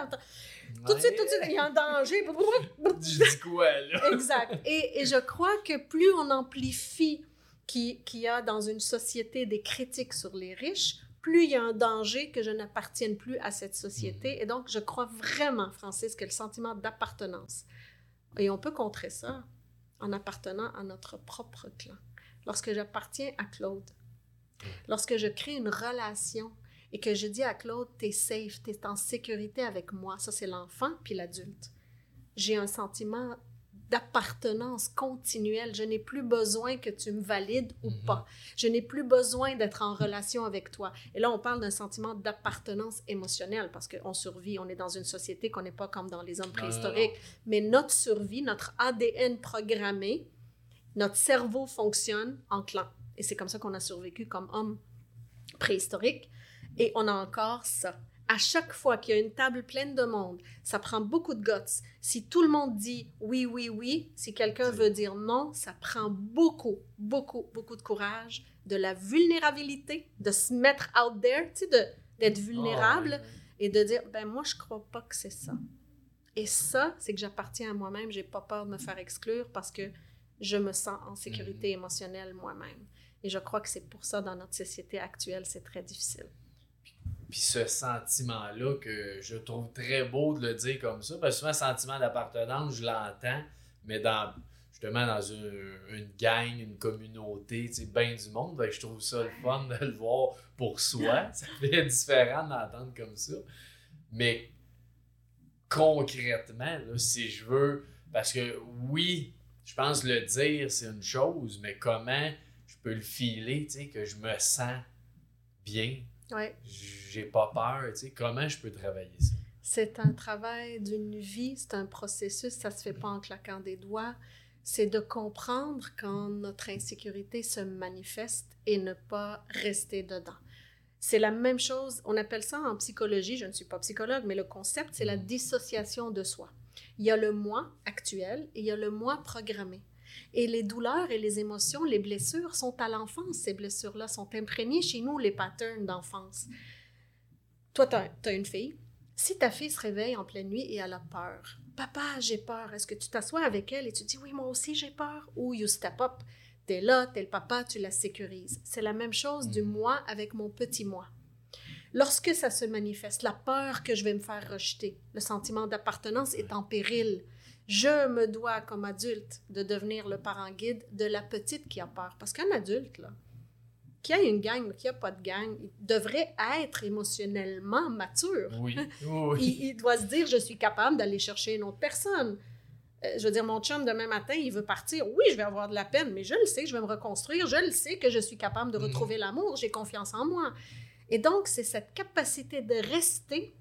Tout de suite, tout de suite, il y a un danger. [laughs] Je dis quoi, là? exact. Et, et, je crois que plus on amplifie qu'il y a dans une société des critiques sur les riches, plus il y a un danger que je n'appartienne plus à cette société. Mm. Et donc, je crois vraiment, Francis, que le sentiment d'appartenance, et on peut contrer ça en appartenant à notre propre clan. Lorsque j'appartiens à Claude, Lorsque je crée une relation et que je dis à Claude, t'es safe, t'es en sécurité avec moi, ça c'est l'enfant puis l'adulte. J'ai un sentiment d'appartenance continuelle. Je n'ai plus besoin que tu me valides ou mhm. pas. Je n'ai plus besoin d'être en relation avec toi. Et là, on parle d'un sentiment d'appartenance émotionnelle parce qu'on survit, on est dans une société qu'on n'est pas comme dans les hommes préhistoriques. Mais notre survie, notre ADN programmé, notre cerveau fonctionne en clan. Et c'est comme ça qu'on a survécu comme homme préhistorique. Et on a encore ça. À chaque fois qu'il y a une table pleine de monde, ça prend beaucoup de guts. Si tout le monde dit oui, oui, oui, si quelqu'un veut dire non, ça prend beaucoup, beaucoup, beaucoup de courage, de la vulnérabilité, de se mettre out there, tu sais, d'être vulnérable et de dire ben moi je crois pas que c'est ça. Et ça, c'est que j'appartiens à moi-même, j'ai pas peur de me faire exclure parce que je me sens en sécurité mm. émotionnelle moi-même. Et je crois que c'est pour ça, dans notre société actuelle, c'est très difficile. Puis ce sentiment-là que je trouve très beau de le dire comme ça, parce que souvent, sentiment d'appartenance, je l'entends, mais dans justement dans une, gang, une communauté, tu sais, bien du monde, ben, je trouve ça le fun de le voir pour soi. [laughs] Ça fait différent d'entendre comme ça. Mais concrètement, si je veux, parce que oui, je pense le dire, c'est une chose, mais comment le filer, tu sais, que je me sens bien. Ouais. J'ai pas peur, tu sais. Comment je peux travailler ça? C'est un travail d'une vie, c'est un processus, ça se fait pas en claquant des doigts. C'est de comprendre quand notre insécurité se manifeste et ne pas rester dedans. C'est la même chose, on appelle ça en psychologie, je ne suis pas psychologue, mais le concept, c'est la mm. dissociation de soi. Il y a le moi actuel et il y a le moi programmé. Et les douleurs et les émotions, les blessures sont à l'enfance. Ces blessures-là sont imprégnées chez nous, les patterns d'enfance. Toi, tu as, une fille. Si ta fille se réveille en pleine nuit et elle a peur, papa, j'ai peur, est-ce que tu t'assois avec elle et tu dis oui, moi aussi j'ai peur? Ou you step up, t'es là, t'es le papa, tu la sécurises. C'est la même chose du mm. moi avec mon petit moi. Lorsque ça se manifeste, la peur que je vais me faire rejeter, le sentiment d'appartenance est en péril. Je me dois, comme adulte, de devenir le parent guide de la petite qui a peur. Parce qu'un adulte, là, qui a une gang ou qui n'a pas de gang, il devrait être émotionnellement mature. Oui. [laughs] il, doit se dire, je suis capable d'aller chercher une autre personne. Euh, je veux dire, mon chum, demain matin, il veut partir. Oui, je vais avoir de la peine, mais je le sais, je vais me reconstruire. Je le sais que je suis capable de mm. retrouver l'amour. J'ai confiance en moi. Et donc, c'est cette capacité de rester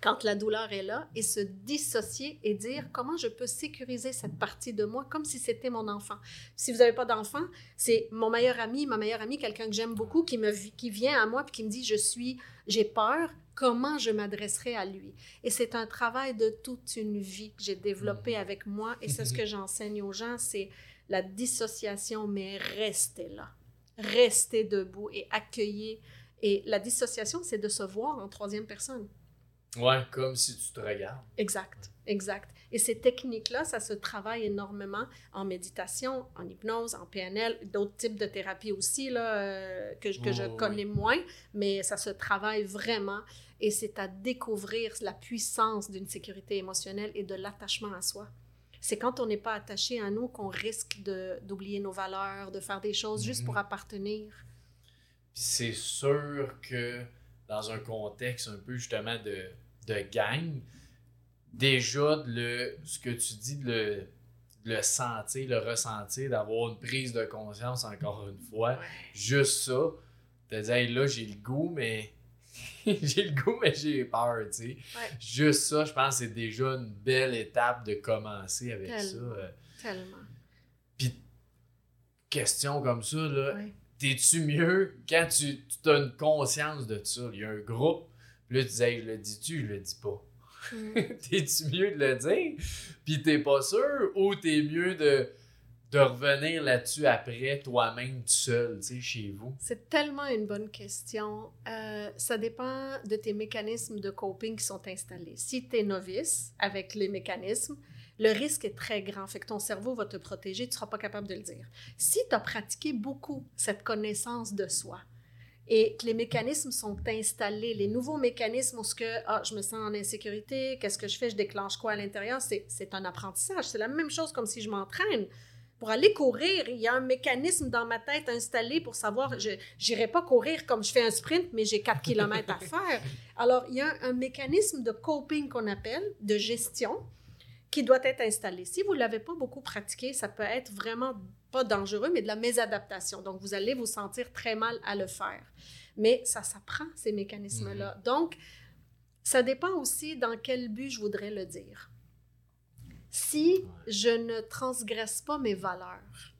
quand la douleur est là et se dissocier et dire comment je peux sécuriser cette partie de moi comme si c'était mon enfant? Si vous n'avez pas d'enfant, c'est mon meilleur ami, ma meilleure amie, quelqu'un que j'aime beaucoup qui me qui vient à moi et qui me dit je suis j'ai peur, comment je m'adresserai à lui? Et c'est un travail de toute une vie que j'ai développé mmh. avec moi et c'est ce que j'enseigne aux gens, c'est la dissociation mais restez là. Restez debout et accueillez et la dissociation c'est de se voir en troisième personne Ouais, comme si tu te regardes. Exact, exact. Et ces techniques-là, ça se travaille énormément en méditation, en hypnose, en PNL, d'autres types de thérapies aussi là, euh, que, je- que je Oh, oui. connais moins, mais ça se travaille vraiment. Et c'est à découvrir la puissance d'une sécurité émotionnelle et de l'attachement à soi. C'est quand on n'est pas attaché à nous qu'on risque d'oublier nos valeurs, de faire des choses juste Mhm. pour appartenir. C'est sûr que dans un contexte un peu justement de, de gang, déjà de le, ce que tu dis, de le, de le sentir, le ressentir, d'avoir une prise de conscience encore une fois, juste ça, de dire Hey, là j'ai le goût, mais [laughs] j'ai le goût, mais j'ai peur, tu sais. Ouais. Juste ça, je pense que c'est déjà une belle étape de commencer avec ça. Tellement. euh. Tellement. Puis, question comme ça, là, Ouais. T'es-tu mieux quand tu, tu as une conscience de ça? Il y a un groupe, puis là, tu disais, je le dis-tu, je le dis pas? Mm. [laughs] T'es-tu mieux de le dire? Puis t'es pas sûr, ou t'es mieux de, de revenir là-dessus après, toi-même, tout seul, tu sais, chez vous? C'est tellement une bonne question. Euh, ça dépend de tes mécanismes de coping qui sont installés. Si tu es novice avec les mécanismes, le risque est très grand. Fait que ton cerveau va te protéger, tu ne seras pas capable de le dire. Si tu as pratiqué beaucoup cette connaissance de soi et que les mécanismes sont installés, les nouveaux mécanismes où ce que ah, je me sens en insécurité, qu'est-ce que je fais, je déclenche quoi à l'intérieur, c'est un apprentissage. C'est la même chose comme si je m'entraîne. Pour aller courir, il y a un mécanisme dans ma tête installé pour savoir, je n'irai pas courir comme je fais un sprint, mais j'ai 4 km à [laughs] faire. Alors, il y a un, un mécanisme de coping qu'on appelle, de gestion, qui doit être installé. Si vous ne l'avez pas beaucoup pratiqué, ça peut être vraiment pas dangereux, mais de la mésadaptation. Donc, vous allez vous sentir très mal à le faire. Mais ça s'apprend, ces mécanismes-là. Donc, ça dépend aussi dans quel but je voudrais le dire. Si je ne transgresse pas mes valeurs,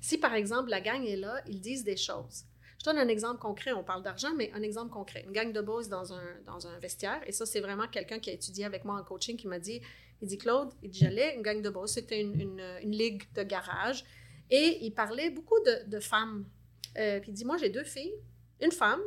si par exemple la gang est là, ils disent des choses. Je donne un exemple concret, on parle d'argent, mais un exemple concret. Une gang de boys dans un, dans un vestiaire, et ça c'est vraiment quelqu'un qui a étudié avec moi en coaching qui m'a dit, il dit Claude, il dit j'allais, une gang de boys, c'était une, une, une ligue de garage, et il parlait beaucoup de, de femmes. Euh, puis il dit, moi j'ai deux filles, une femme,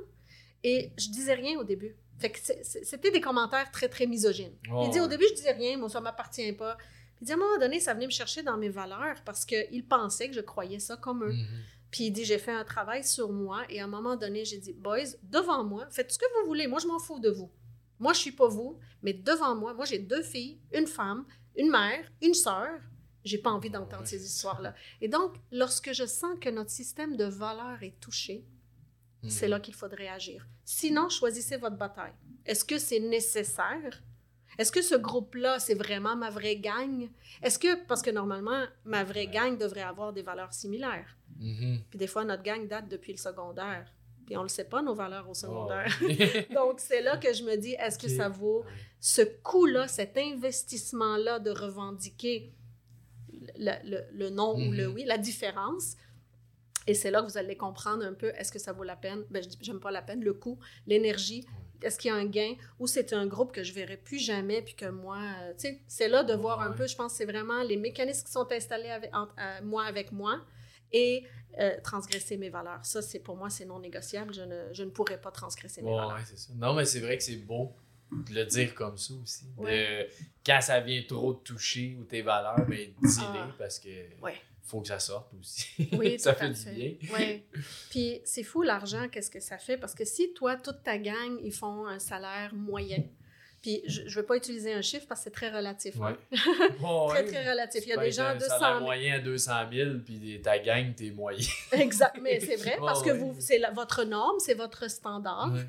et je disais rien au début. Fait que c'était des commentaires très, très misogynes. Oh, il dit, au début, je disais rien, moi, ça m'appartient pas. Puis il dit, à un moment donné, ça venait me chercher dans mes valeurs parce qu'il pensait que je croyais ça comme eux. Mhm. Puis il dit, j'ai fait un travail sur moi et à un moment donné, j'ai dit, boys, devant moi, faites ce que vous voulez, moi, je m'en fous de vous. Moi, je suis pas vous, mais devant moi, moi, j'ai deux filles, une femme, une mère, une sœur. J'ai pas envie d'entendre ces histoires-là. Et donc, lorsque je sens que notre système de valeurs est touché, Mhm. c'est là qu'il faudrait agir. Sinon, choisissez votre bataille. Est-ce que c'est nécessaire? Est-ce que ce groupe-là, c'est vraiment ma vraie gang? Est-ce que, parce que normalement, ma vraie gang devrait avoir des valeurs similaires. Mhm. Puis des fois, notre gang date depuis le secondaire. Puis on ne le sait pas, nos valeurs au secondaire. Oh. [laughs] Donc, c'est là que je me dis, est-ce que ça vaut ce coût-là, cet investissement-là de revendiquer le, le- le non ou le Mhm. oui, la différence? Et c'est là que vous allez comprendre un peu, est-ce que ça vaut la peine? Ben, j'aime pas la peine, le coût, l'énergie. Est-ce qu'il y a un gain ou c'est un groupe que je verrai plus jamais puis que moi, euh, tu sais, c'est là de voir un peu, je pense que c'est vraiment les mécanismes qui sont installés avec, entre, euh, moi avec moi et euh, transgresser mes valeurs. Ça, c'est pour moi, c'est non négociable. Je ne, je ne pourrais pas transgresser mes Ouais, valeurs. ouais, c'est ça. Non, mais c'est vrai que c'est beau de le dire comme ça aussi. De- quand ça vient trop te toucher ou tes valeurs, mais dis-les Ah. parce que Ouais. faut que ça sorte aussi. Oui, [laughs] ça à fait du bien. Oui. Puis c'est fou l'argent, qu'est-ce que ça fait? Parce que si toi, toute ta gang, ils font un salaire moyen, puis je ne veux pas utiliser un chiffre parce que c'est très relatif. Ouais. hein. Ouais, [laughs] Très, ouais. très relatif. Il y a Tu des gens de un 100 salaire 000. moyen à 200 000, puis ta gang, t'es moyen. Exact, mais c'est vrai, [laughs] parce que vous, c'est votre norme, c'est votre standard. Ouais.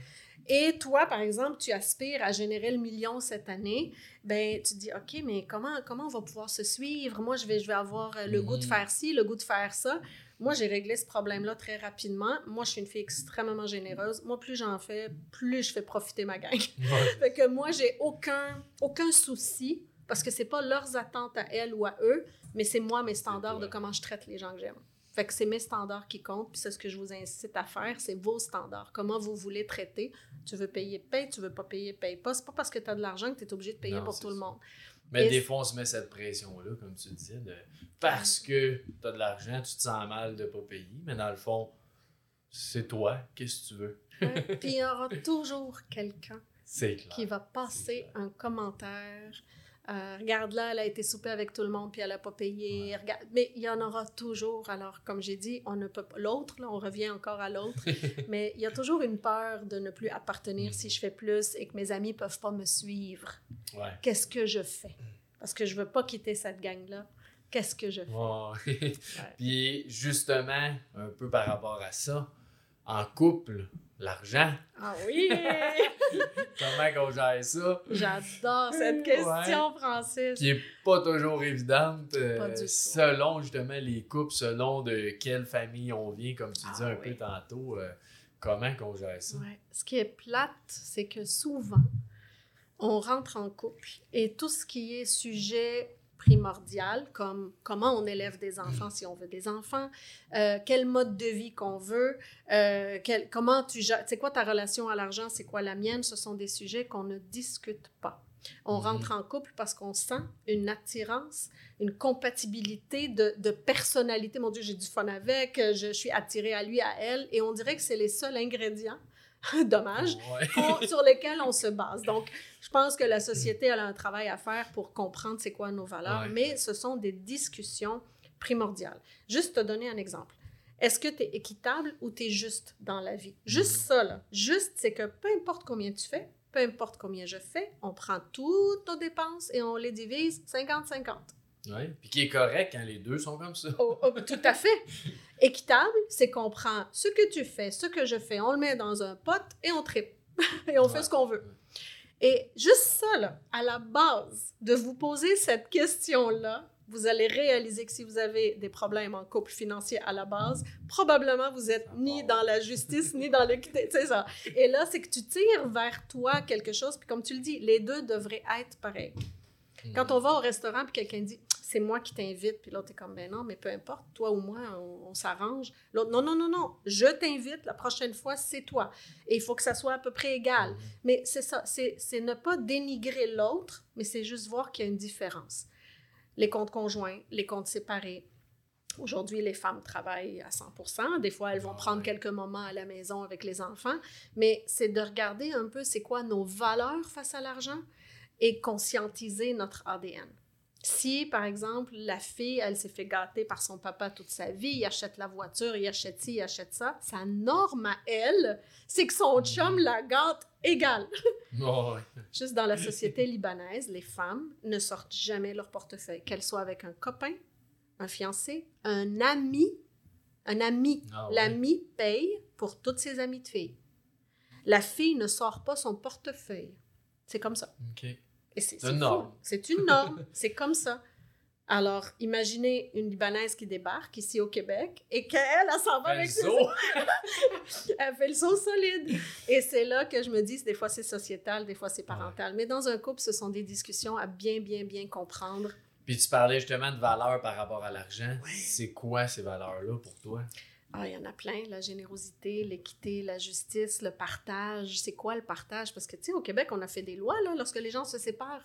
Et toi, par exemple, tu aspires à générer le million cette année, ben tu te dis, OK, mais comment, comment on va pouvoir se suivre? Moi, je vais, je vais avoir euh, le goût de Mhm. faire ci, le goût de faire ça. Moi, j'ai réglé ce problème-là très rapidement. Moi, je suis une fille extrêmement généreuse. Moi, plus j'en fais, plus je fais profiter ma gang. Ouais. [laughs] fait que moi, j'ai aucun, aucun souci, parce que c'est pas leurs attentes à elles ou à eux, mais c'est moi, mes standards de comment je traite les gens que j'aime. Fait que c'est mes standards qui comptent, puis c'est ce que je vous incite à faire, c'est vos standards. Comment vous voulez traiter. Tu veux payer, paye. Tu veux pas payer, paye pas. C'est pas parce que tu as de l'argent que tu es obligé de payer Non, pour tout le monde. Mais Et des fois, on se met cette pression-là, comme tu disais, de... parce que t'as de l'argent, tu te sens mal de pas payer, mais dans le fond, c'est toi, qu'est-ce que tu veux? Ouais. Puis il y aura toujours quelqu'un [laughs] qui va passer un commentaire. Euh, regarde là, elle a été souper avec tout le monde puis elle n'a pas payé. Regarde... Mais il y en aura toujours. Alors, comme j'ai dit, on ne peut pas. L'autre, là, on revient encore à l'autre. [laughs] mais il y a toujours une peur de ne plus appartenir si je fais plus et que mes amis peuvent pas me suivre. Ouais. Qu'est-ce que je fais? Parce que je veux pas quitter cette gang-là. Qu'est-ce que je fais? Ouais. [laughs] Puis justement, un peu par rapport à ça, en couple, l'argent, Ah oui! [laughs] comment qu'on gère ça? J'adore cette question, Francis. Qui est pas toujours évidente, euh, Pas du tout. selon justement les couples, selon de quelle famille on vient, comme tu Ah disais un oui. peu tantôt, euh, comment qu'on gère ça? Ouais. Ce qui est plate, c'est que souvent, on rentre en couple et tout ce qui est sujet primordial, comme comment on élève des enfants si on veut des enfants, euh, quel mode de vie qu'on veut, euh, quel- comment tu c'est quoi ta relation à l'argent, c'est quoi la mienne, ce sont des sujets qu'on ne discute pas. On Mhm. rentre en couple parce qu'on sent une attirance, une compatibilité de, de personnalité. Mon Dieu, j'ai du fun avec, je, je suis attirée à lui, à elle, et on dirait que c'est les seuls ingrédients, [laughs] dommage, Ouais. sur lesquels on se base. Donc, je pense que la société elle a un travail à faire pour comprendre c'est quoi nos valeurs, Ouais. mais ce sont des discussions primordiales. Juste te donner un exemple. Est-ce que tu es équitable ou tu es juste dans la vie? Juste Mhm. ça, là. Juste, c'est que peu importe combien tu fais, peu importe combien je fais, on prend toutes nos dépenses et on les divise 50-50. Ouais. Puis qui est correct quand les deux sont comme ça. Oh, oh, tout à fait. [laughs] Équitable, c'est qu'on prend ce que tu fais, ce que je fais, on le met dans un pot et on tripe. [laughs] et on fait ce qu'on veut. Et juste ça, là, à la base de vous poser cette question-là, vous allez réaliser que si vous avez des problèmes en couple financier à la base, probablement vous êtes ni dans la justice ni dans l'équité. C'est ça. Et là, c'est que tu tires vers toi quelque chose, puis comme tu le dis, les deux devraient être pareils. Quand on va au restaurant puis quelqu'un dit c'est moi qui t'invite puis l'autre est comme ben non mais peu importe toi ou moi on, on s'arrange. L'autre non non non non je t'invite la prochaine fois c'est toi. Et il faut que ça soit à peu près égal. Mhm. mais c'est ça c'est c'est ne pas dénigrer l'autre mais c'est juste voir qu'il y a une différence. Les comptes conjoints les comptes séparés. Aujourd'hui, les femmes travaillent à 100 Des fois, elles vont Ah prendre quelques moments à la maison avec les enfants. Mais c'est de regarder un peu c'est quoi nos valeurs face à l'argent et conscientiser notre ADN. Si, par exemple, la fille, elle s'est fait gâter par son papa toute sa vie, il achète la voiture, il achète ci, il achète ça, sa norme à elle, c'est que son chum la gâte égal. [laughs] Ouais. Juste dans la société libanaise, les femmes ne sortent jamais leur portefeuille, qu'elles soient avec un copain, un fiancé, un ami. Un ami. Ah ouais. L'ami paye pour toutes ses amies de filles. La fille ne sort pas son portefeuille. C'est comme ça. C'est une norme. C'est une norme. c'est comme ça. Alors, imaginez une Libanaise qui débarque ici au Québec et qu'elle, elle s'en va Fait le avec ses [laughs] elle fait le saut solide. Et c'est là que je me dis, des fois c'est sociétal, des fois c'est parental. Mais dans un couple, ce sont des discussions à bien, bien, bien comprendre. Puis tu parlais justement de valeurs par rapport à l'argent. C'est quoi ces valeurs-là pour toi? Ah, il y en a plein, la générosité, l'équité, la justice, le partage. C'est quoi le partage? Parce que, tu sais, au Québec, on a fait des lois, là, lorsque les gens se séparent.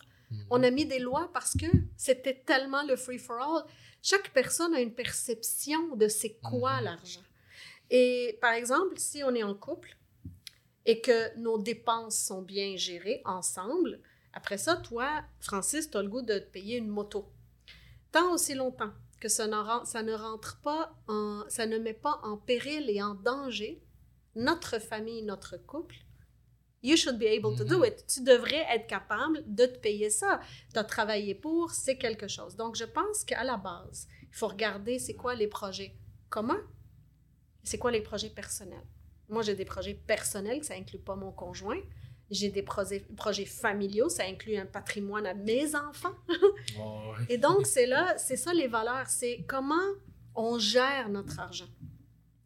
On a mis des lois parce que c'était tellement le free-for-all. Chaque personne a une perception de c'est quoi Mhm. l'argent. Et par exemple, si on est en couple et que nos dépenses sont bien gérées ensemble, après ça, toi, Francis, tu as le goût de te payer une moto. Tant aussi longtemps que ça ne, ren- ça ne rentre pas en, ça ne met pas en péril et en danger notre famille, notre couple, you should be able to do Mhm. it. Tu devrais être capable de te payer ça. Tu as travaillé pour, c'est quelque chose. Donc, je pense qu'à la base, il faut regarder c'est quoi les projets communs, c'est quoi les projets personnels. Moi, j'ai des projets personnels, ça inclut pas mon conjoint. J'ai des projets, projets familiaux, ça inclut un patrimoine à mes enfants. Et donc, c'est là, c'est ça les valeurs, c'est comment on gère notre argent.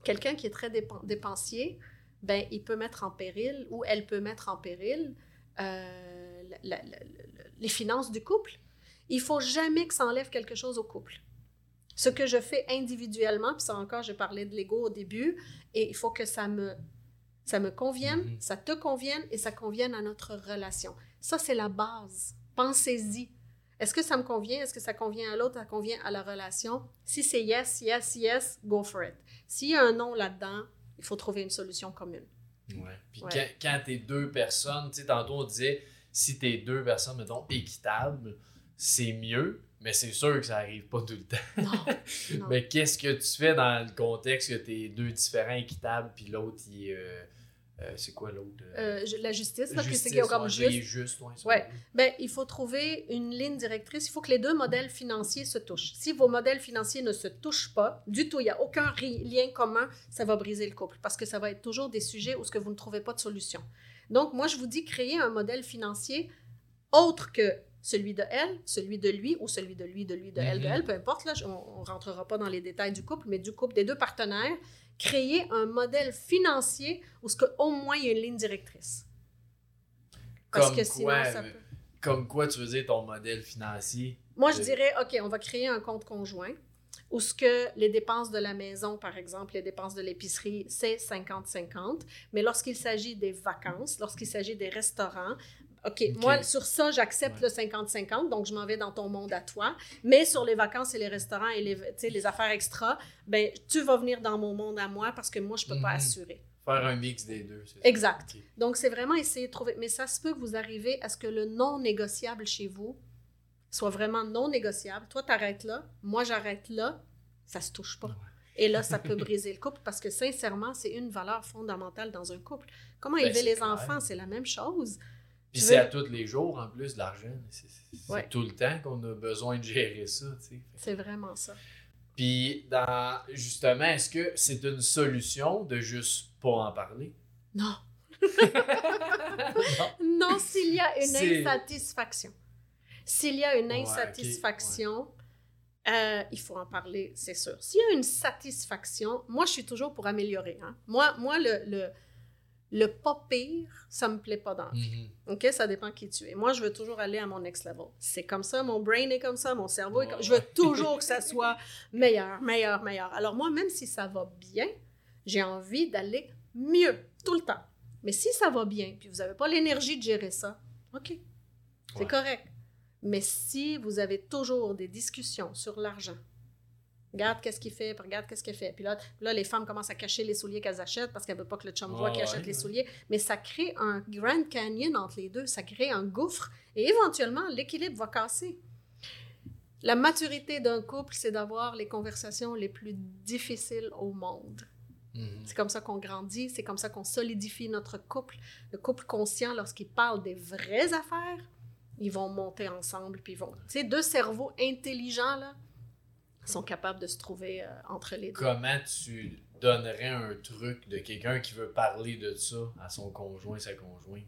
Quelqu'un qui est très dépen- dépensier, ben, il peut mettre en péril ou elle peut mettre en péril euh, la- la- la- la- les finances du couple. Il faut jamais que ça enlève quelque chose au couple. Ce que je fais individuellement, puis ça encore, j'ai parlé de l'ego au début, et il faut que ça me, ça me convienne, Mhm. ça te convienne et ça convienne à notre relation. Ça, c'est la base. Pensez-y. Est-ce que ça me convient? Est-ce que ça convient à l'autre? Ça convient à la relation? Si c'est yes, yes, yes, go for it. S'il y a un non là-dedans, il faut trouver une solution commune. Ouais. Puis Ouais. quand, quand t'es deux personnes, tu sais, tantôt on disait, si t'es deux personnes, mettons, équitables, c'est mieux, mais c'est sûr que ça arrive pas tout le temps. Non. [laughs] non. Mais qu'est-ce que tu fais dans le contexte que t'es deux différents équitables, puis l'autre, il est. euh, euh, c'est quoi l'autre Euh, la justice, là, que c'est comme ouais, juste juste, ouais. Ouais. Ben, il faut trouver une ligne directrice. Il faut que les deux modèles financiers se touchent. Si vos modèles financiers ne se touchent pas du tout, il n'y a aucun lien commun, ça va briser le couple parce que ça va être toujours des sujets où ce que vous ne trouvez pas de solution. Donc, moi, je vous dis créer un modèle financier autre que celui de elle, celui de lui ou celui de lui, de lui, de elle, de Mhm. elle, peu importe. Là, on ne rentrera pas dans les détails du couple, mais du couple des deux partenaires. Créer un modèle financier où ce que, au moins il y a une ligne directrice. Parce Comme que sinon, quoi, ça euh, peut. Comme quoi, tu veux dire ton modèle financier? Moi, je de- dirais, OK, on va créer un compte conjoint où ce que les dépenses de la maison, par exemple, les dépenses de l'épicerie, c'est 50-50. Mais lorsqu'il s'agit des vacances, lorsqu'il s'agit des restaurants, OK, moi, sur ça, j'accepte Ouais. le 50-50, donc je m'en vais dans ton monde à toi. Mais sur les vacances et les restaurants et les, affaires extra, ben, tu vas venir dans mon monde à moi parce que moi, je ne peux pas Mhm. assurer. Faire un mix des deux. ça? Exact. Donc, c'est vraiment essayer de trouver. Mais ça se peut que vous arrivez à ce que le non négociable chez vous soit vraiment non négociable. Toi, t'arrêtes là. Moi, j'arrête là. Ça se touche pas. Et là, ça peut briser le couple parce que, sincèrement, c'est une valeur fondamentale dans un couple. Comment Ben, élever les clair. enfants, c'est la même chose. Puis c'est à tous les jours en plus, l'argent. C'est Ouais. tout le temps qu'on a besoin de gérer ça. C'est vraiment ça. Puis, dans, justement, est-ce que c'est une solution de juste pas en parler? Non. [laughs] Non. S'il y a une insatisfaction. S'il y a une Ouais, insatisfaction, euh, il faut en parler, c'est sûr. S'il y a une satisfaction, moi, je suis toujours pour améliorer. hein. Moi, moi le, le, le pas pire, ça me plaît pas dans la vie. Mhm. OK? Ça dépend qui tu es. Moi, je veux toujours aller à mon next level. C'est comme ça, mon brain est comme ça, mon cerveau est comme Je veux toujours que ça soit meilleur, meilleur, meilleur. Alors moi, même si ça va bien, j'ai envie d'aller mieux tout le temps. Mais si ça va bien, puis vous n'avez pas l'énergie de gérer ça, OK, c'est Ouais. correct. Mais si vous avez toujours des discussions sur l'argent, regarde qu'est-ce qu'il fait, puis regarde qu'est-ce qu'il fait. Puis là, là, les femmes commencent à cacher les souliers qu'elles achètent parce qu'elles ne veulent pas que le chum voit Ouais, qu'elles achètent ouais, les souliers. Mais ça crée un Grand Canyon entre les deux, ça crée un gouffre et éventuellement, l'équilibre va casser. La maturité d'un couple, c'est d'avoir les conversations les plus difficiles au monde. Mhm. C'est comme ça qu'on grandit, c'est comme ça qu'on solidifie notre couple. Le couple conscient, lorsqu'il parle des vraies affaires, ils vont monter ensemble, puis ils vont... Tu sais, deux cerveaux intelligents, là, sont capables de se trouver euh, entre les deux. Comment tu donnerais un truc de quelqu'un qui veut parler de ça à son conjoint, sa conjointe?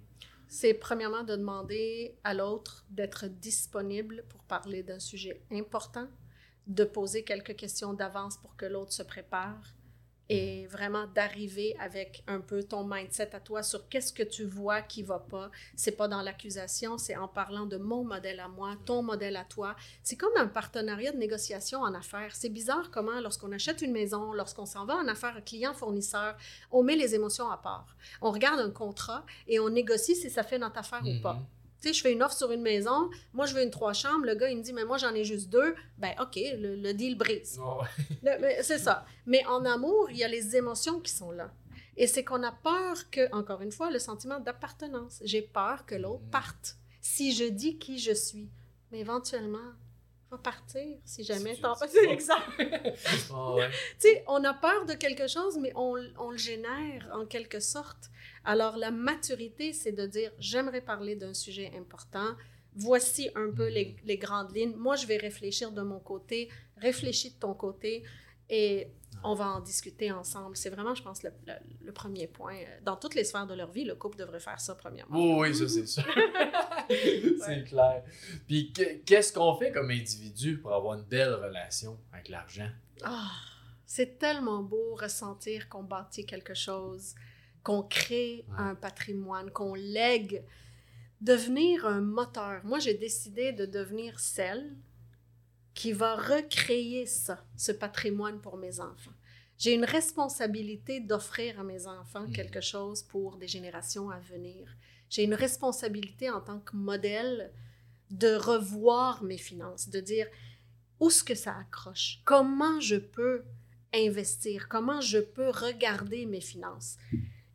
C'est premièrement de demander à l'autre d'être disponible pour parler d'un sujet important, de poser quelques questions d'avance pour que l'autre se prépare et vraiment d'arriver avec un peu ton mindset à toi sur qu'est-ce que tu vois qui va pas. C'est pas dans l'accusation, c'est en parlant de mon modèle à moi, ton modèle à toi. C'est comme un partenariat de négociation en affaires. C'est bizarre comment lorsqu'on achète une maison, lorsqu'on s'en va en affaires client-fournisseur, on met les émotions à part. On regarde un contrat et on négocie si ça fait notre affaire ou pas. Tu sais, je fais une offre sur une maison, moi je veux une trois chambres, le gars il me dit mais moi j'en ai juste deux, ben ok, le, le deal brise. Mais C'est ça. Mais en amour, il y a les émotions qui sont là. Et c'est qu'on a peur que, encore une fois, le sentiment d'appartenance. J'ai peur que l'autre Mhm. parte. Si je dis qui je suis, mais éventuellement, il va partir si jamais tu t'en dis C'est [laughs] exact. Ah ouais. Tu sais, on a peur de quelque chose, mais on, on le génère en quelque sorte. Alors, la maturité, c'est de dire j'aimerais parler d'un sujet important. Voici un peu les, les grandes lignes. Moi, je vais réfléchir de mon côté, réfléchis de ton côté et on va en discuter ensemble. C'est vraiment, je pense, le, le- le premier point. Dans toutes les sphères de leur vie, le couple devrait faire ça premièrement. Oui, oui, ça c'est sûr. [laughs] c'est clair. Puis que- qu'est-ce qu'on fait comme individu pour avoir une belle relation avec l'argent? Ah, c'est tellement beau ressentir qu'on bâtit quelque chose, qu'on crée Ouais. un patrimoine, qu'on lègue, devenir un moteur. Moi, j'ai décidé de devenir celle qui va recréer ça, ce patrimoine pour mes enfants. J'ai une responsabilité d'offrir à mes enfants Mhm. quelque chose pour des générations à venir. J'ai une responsabilité en tant que modèle de revoir mes finances, de dire où est-ce que ça accroche, comment je peux investir, comment je peux regarder mes finances?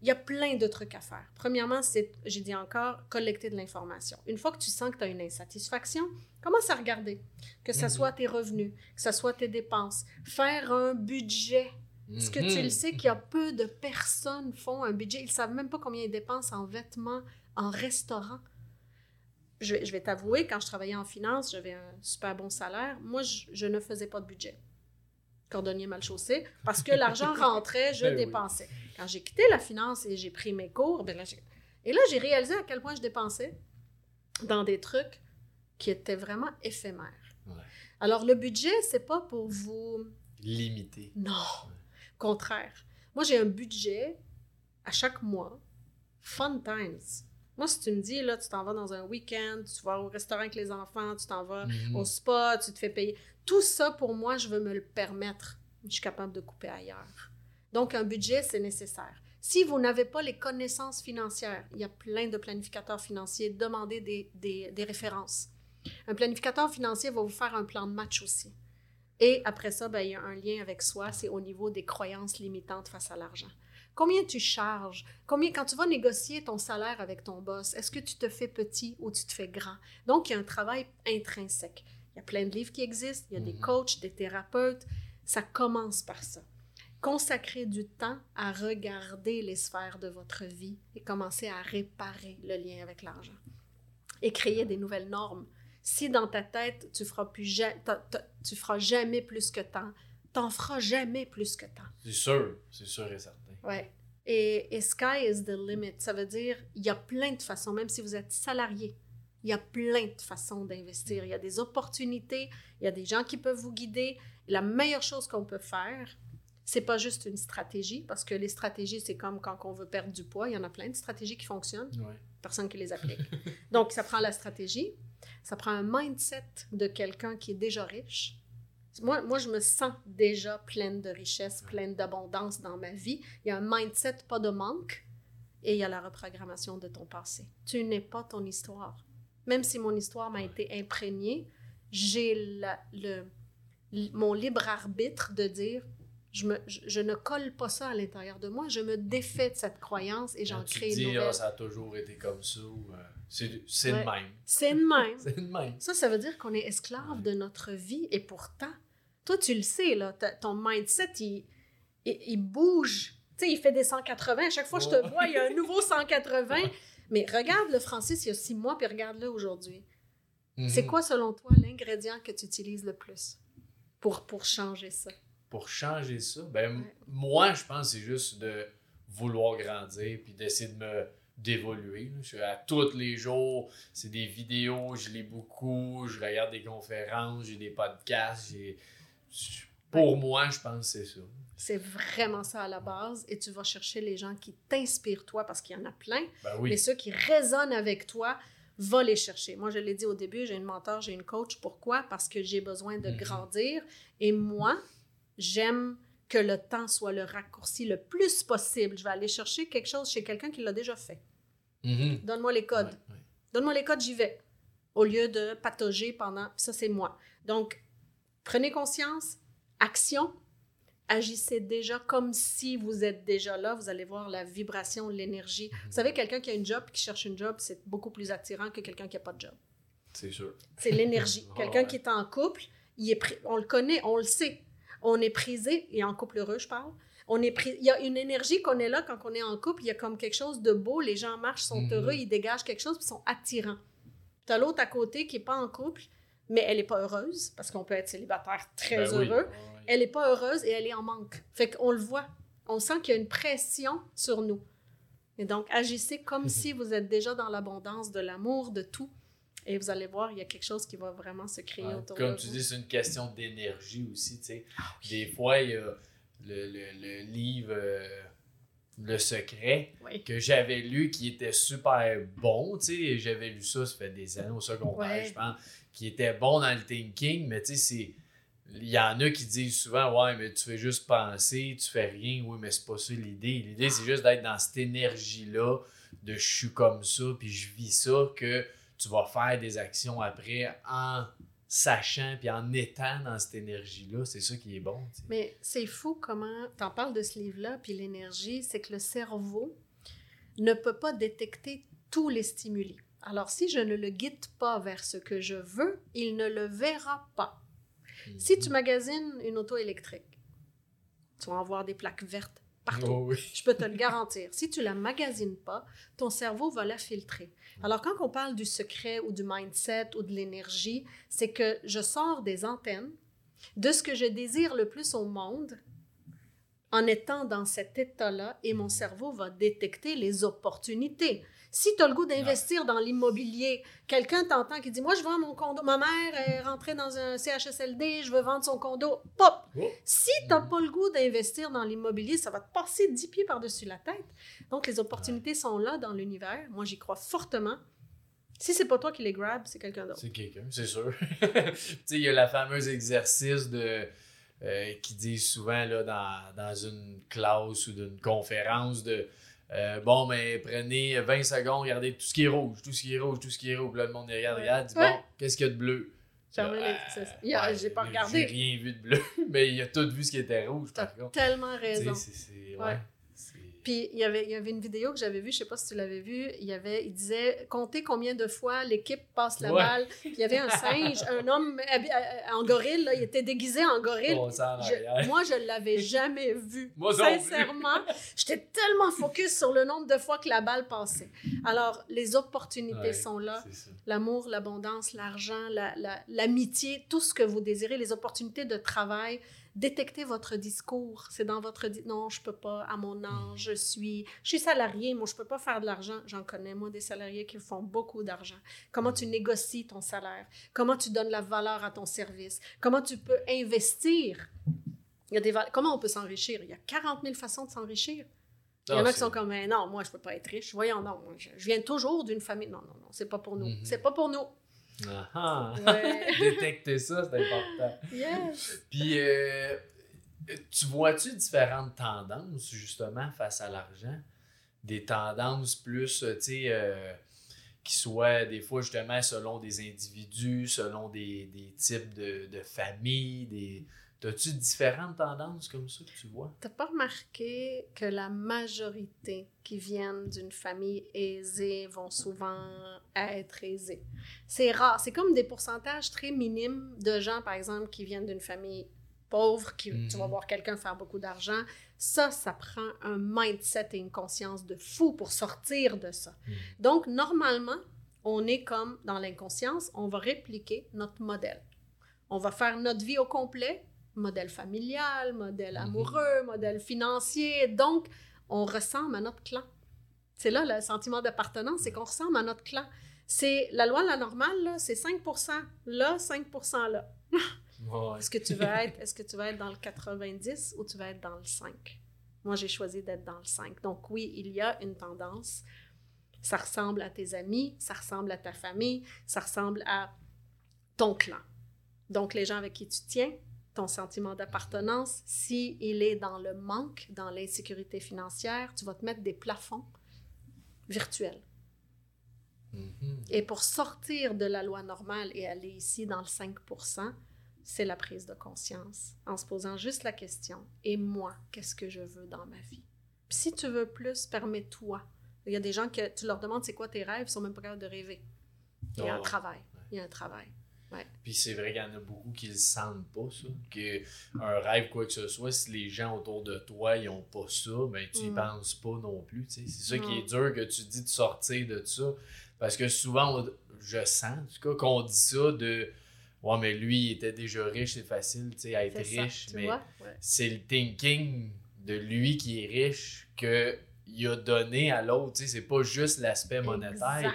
Il y a plein de trucs à faire. Premièrement, c'est, j'ai dit encore, collecter de l'information. Une fois que tu sens que tu as une insatisfaction, commence à regarder. Que ce Mhm. soit tes revenus, que ce soit tes dépenses. Faire un budget. Est-ce que tu le Mhm. sais qu'il y a peu de personnes font un budget? Ils ne savent même pas combien ils dépensent en vêtements, en restaurant. Je, vais- je vais t'avouer, quand je travaillais en finance, j'avais un super bon salaire. Moi, je, je ne faisais pas de budget. Cordonnier mal chaussé, parce que [laughs] l'argent rentrait, je Ben oui. dépensais. Quand j'ai quitté la finance et j'ai pris mes cours, ben là, et là, j'ai réalisé à quel point je dépensais dans des trucs qui étaient vraiment éphémères. Ouais. Alors, le budget, c'est pas pour vous Limité. non, contraire. Moi, j'ai un budget à chaque mois. Fun times. Moi, si tu me dis, là, tu t'en vas dans un week-end, tu vas au restaurant avec les enfants, tu t'en vas Mhm. au spa, tu te fais payer. Tout ça, pour moi, je veux me le permettre. Je suis capable de couper ailleurs. Donc, un budget, c'est nécessaire. Si vous n'avez pas les connaissances financières, il y a plein de planificateurs financiers, demandez des, références. Un planificateur financier va vous faire un plan de match aussi. Et après ça, ben, il y a un lien avec soi, c'est au niveau des croyances limitantes face à l'argent. Combien tu charges? Combien, quand tu vas négocier ton salaire avec ton boss, est-ce que tu te fais petit ou tu te fais grand? Donc, il y a un travail intrinsèque. Il y a plein de livres qui existent, il y a des Mhm. coachs, des thérapeutes. Ça commence par ça. Consacrez du temps à regarder les sphères de votre vie et commencer à réparer le lien avec l'argent. Et créer des nouvelles normes. Si dans ta tête, tu feras plus ja- ta- ta- tu feras jamais plus que tant, t'en feras jamais plus que tant. C'est sûr, c'est sûr et certain. Ouais. Et, et sky is the limit. Ça veut dire, il y a plein de façons, même si vous êtes salarié, il y a plein de façons d'investir. Il y a des opportunités, il y a des gens qui peuvent vous guider. La meilleure chose qu'on peut faire, c'est pas juste une stratégie, parce que les stratégies, c'est comme quand on veut perdre du poids. Il y en a plein de stratégies qui fonctionnent, Ouais. personne qui les applique. [laughs] Donc, ça prend la stratégie, ça prend un mindset de quelqu'un qui est déjà riche. Moi, moi, je me sens déjà pleine de richesse, pleine d'abondance dans ma vie. Il y a un mindset, pas de manque, et il y a la reprogrammation de ton passé. Tu n'es pas ton histoire. Même si mon histoire m'a été imprégnée, j'ai le, mon libre arbitre de dire je, me, je, je ne colle pas ça à l'intérieur de moi, je me défais de cette croyance et j'en crée une dis, nouvelle. ah, ça a toujours été comme ça, ou, euh, c'est c'est Ouais. le même. C'est le [laughs] même. C'est le même. Ça, ça veut dire qu'on est esclave de notre vie et pourtant, toi, tu le sais, là, ton mindset, il, il, il bouge. Tu sais, il fait des 180. À chaque fois que je te vois, il y a un nouveau 180. Mais regarde le Francis il y a six mois, puis regarde-le aujourd'hui. C'est Mhm. quoi, selon toi, l'ingrédient que tu utilises le plus pour, pour changer ça? Pour changer ça, ben, Ouais. moi, je pense que c'est juste de vouloir grandir puis d'essayer de me d'évoluer. Je suis à tous les jours, c'est des vidéos, je lis beaucoup, je regarde des conférences, j'ai des podcasts, pour moi, je pense que c'est ça. C'est vraiment ça à la base. Et tu vas chercher les gens qui t'inspirent, toi, parce qu'il y en a plein. Ben oui. Mais ceux qui résonnent avec toi, va les chercher. Moi, je l'ai dit au début, j'ai une mentor, j'ai une coach. Pourquoi? Parce que j'ai besoin de Mhm. grandir. Et moi, j'aime que le temps soit le raccourci le plus possible. Je vais aller chercher quelque chose chez quelqu'un qui l'a déjà fait. Mhm. Donne-moi les codes. Ouais, ouais. Donne-moi les codes, j'y vais. Au lieu de patauger pendant... Ça, c'est moi. Donc, prenez conscience, action, agissez déjà comme si vous êtes déjà là. Vous allez voir la vibration, l'énergie. Vous savez, quelqu'un qui a une job, qui cherche une job, c'est beaucoup plus attirant que quelqu'un qui n'a pas de job. C'est sûr. C'est l'énergie. [laughs] Quelqu'un ouais. qui est en couple, il est on le connaît, on le sait. On est prisé, et en couple heureux, je parle. On est pris, il y a une énergie qu'on est là quand on est en couple, il y a comme quelque chose de beau, les gens marchent, sont Mhm. heureux, ils dégagent quelque chose, puis sont attirants. Tu as l'autre à côté qui n'est pas en couple, mais elle n'est pas heureuse, parce qu'on peut être célibataire très Ben oui. heureux. Elle n'est pas heureuse et elle est en manque. Fait qu'on le voit. On sent qu'il y a une pression sur nous. Et donc, agissez comme [laughs] si vous êtes déjà dans l'abondance de l'amour, de tout. Et vous allez voir, il y a quelque chose qui va vraiment se créer Ouais, autour Comme de tu vous. dis, c'est une question d'énergie aussi. tu sais. Ah Des fois, il y a le, le- le livre euh, Le Secret Oui. que j'avais lu qui était super bon. tu sais. J'avais lu ça, ça fait des années au secondaire, je pense, qui était bon dans le thinking, mais tu sais, c'est. Il y en a qui disent souvent, ouais, mais tu fais juste penser, tu fais rien. Oui, mais c'est pas ça l'idée. L'idée, c'est juste d'être dans cette énergie-là, de je suis comme ça, puis je vis ça, que tu vas faire des actions après en sachant puis en étant dans cette énergie-là. C'est ça qui est bon. Mais c'est fou comment, tu en parles de ce livre-là, puis l'énergie, c'est que le cerveau, ne peut pas détecter tous les stimuli. Alors, si je ne le guide pas vers ce que je veux, il ne le verra pas. Si tu magasines une auto électrique, tu vas avoir des plaques vertes partout. Oh oui. Je peux te le garantir. Si tu la magasines pas, ton cerveau va la filtrer. Alors, quand on parle du secret ou du mindset ou de l'énergie, c'est que je sors des antennes de ce que je désire le plus au monde en étant dans cet état-là et mon cerveau va détecter les opportunités. Si tu as le goût d'investir dans l'immobilier, quelqu'un t'entend qui dit Moi, je vends mon condo. Ma mère est rentrée dans un CHSLD, je veux vendre son condo. Pop Oh. Si tu n'as pas le goût d'investir dans l'immobilier, ça va te passer dix pieds par-dessus la tête. Donc, les opportunités sont là dans l'univers. Moi, j'y crois fortement. Si c'est pas toi qui les grab, c'est quelqu'un d'autre. C'est quelqu'un, c'est sûr. [laughs] tu sais, il y a le fameux exercice de. euh, qui disent souvent là, dans, dans une classe ou d'une conférence de euh, bon, mais prenez 20 secondes, regardez tout ce qui est rouge, tout ce qui est rouge, tout ce qui est rouge. Là, le monde regarde, regarde, dit Ouais. bon, qu'est-ce qu'il y a de bleu? Y a- j'ai pas J'ai regardé. rien vu de bleu, [laughs] mais il a tout vu ce qui était rouge, T'as par contre. tellement raison. c'est- ouais, Ouais. Puis il y avait, il y avait une vidéo que j'avais vue, je sais pas si tu l'avais vue, il, y avait, il disait comptez combien de fois l'équipe passe la Ouais. balle. Il y avait un singe, un homme habi- euh, en gorille, là, il était déguisé en gorille. On sent en Je- moi, je l'avais jamais vu. [laughs] Moi. Sincèrement, j'étais tellement focus sur le nombre de fois que la balle passait. Alors, les opportunités Ouais, sont là. L'amour, l'abondance, l'argent, la- la- l'amitié, tout ce que vous désirez, les opportunités de travail. Détectez votre discours. C'est dans votre... di- non, je peux pas, à mon âge, je suis... Je suis salarié, moi, je peux pas faire de l'argent. J'en connais, moi, des salariés qui font beaucoup d'argent. Comment tu négocies ton salaire? Comment tu donnes la valeur à ton service? Comment tu peux investir? Il y a des Comment on peut s'enrichir? Il y a 40 000 façons de s'enrichir. Il y en Non, a qui sont comme, Mais non, moi, je peux pas être riche. Voyons, non, moi, je, je viens toujours d'une famille. Non, non, non, c'est pas pour nous. Mhm. C'est pas pour nous. Ah, ah. Ouais. [laughs] Détecter ça, c'est important. Yes. Puis, euh, tu vois-tu différentes tendances, justement, face à l'argent? Des tendances plus, euh, tu sais, euh, qui soient des fois, justement, selon des individus, selon des, des types de, de familles, des... As-tu différentes tendances comme ça que tu vois? T'as pas remarqué que la majorité qui viennent d'une famille aisée vont souvent être aisés? C'est rare. C'est comme des pourcentages très minimes de gens, par exemple, qui viennent d'une famille pauvre, qui, tu vas Mhm. voir quelqu'un faire beaucoup d'argent. Ça, ça prend un mindset et une conscience de fou pour sortir de ça. Mhm. Donc, normalement, on est comme dans l'inconscience, on va répliquer notre modèle. On va faire notre vie au complet, modèle familial, modèle Mhm. amoureux, modèle financier. Donc, on ressemble à notre clan. C'est là le sentiment d'appartenance, c'est qu'on ressemble à notre clan. C'est la loi de la normale, c'est 5% là, 5% là. [laughs] Ouais. Est-ce que tu veux être, est-ce que tu vas être dans le 90 ou tu vas être dans le 5? Moi, j'ai choisi d'être dans le 5. Donc oui, il y a une tendance. Ça ressemble à tes amis, ça ressemble à ta famille, ça ressemble à ton clan. Donc les gens avec qui tu tiens, ton sentiment d'appartenance, si il est dans le manque, dans l'insécurité financière, tu vas te mettre des plafonds virtuels. Mhm. Et pour sortir de la loi normale et aller ici dans le 5 c'est la prise de conscience en se posant juste la question et moi, qu'est-ce que je veux dans ma vie? Puis si tu veux plus, permets-toi. Il y a des gens que tu leur demandes c'est quoi tes rêves, ils sont même pas capables de rêver. Il y a Ah un ouais. travail. Il y a un travail. Puis c'est vrai qu'il y en a beaucoup qui le sentent pas, ça. Que un rêve, quoi que ce soit, si les gens autour de toi, ils ont pas ça, ben tu y Mm. penses pas non plus. C'est ça qui Non. est dur que tu dis de sortir de ça. Parce que souvent, on- je sens, en tout cas, qu'on dit ça de Ouais, mais lui, il était déjà riche, c'est facile, tu sais, à être ça, riche. mais? Ouais. c'est le thinking de lui qui est riche que il a donné à l'autre. C'est pas juste l'aspect monétaire.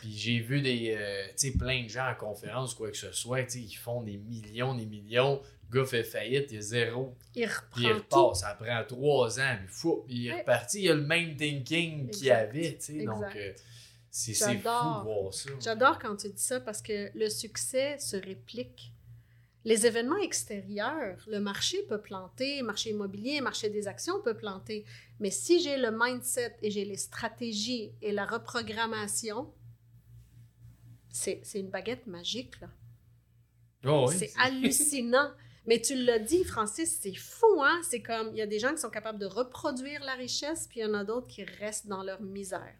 Puis j'ai vu des, euh, plein de gens en conférence, quoi que ce soit, qui font des millions, des millions. Le gars fait faillite, il est zéro. Il Puis il reprend tout. repart, ça prend trois ans, puis fou, il est Ouais. reparti. Il a le même thinking qu'il avait. Donc, euh, c'est fou de voir ça. J'adore quand tu dis ça parce que le succès se réplique. Les événements extérieurs, le marché peut planter, marché immobilier, marché des actions peut planter. Mais si j'ai le mindset et j'ai les stratégies et la reprogrammation, c'est une baguette magique, là. Oh, oui, c'est hallucinant. [laughs] Mais tu l'as dit, Francis, c'est fou, hein? C'est comme, il y a des gens qui sont capables de reproduire la richesse, puis il y en a d'autres qui restent dans leur misère.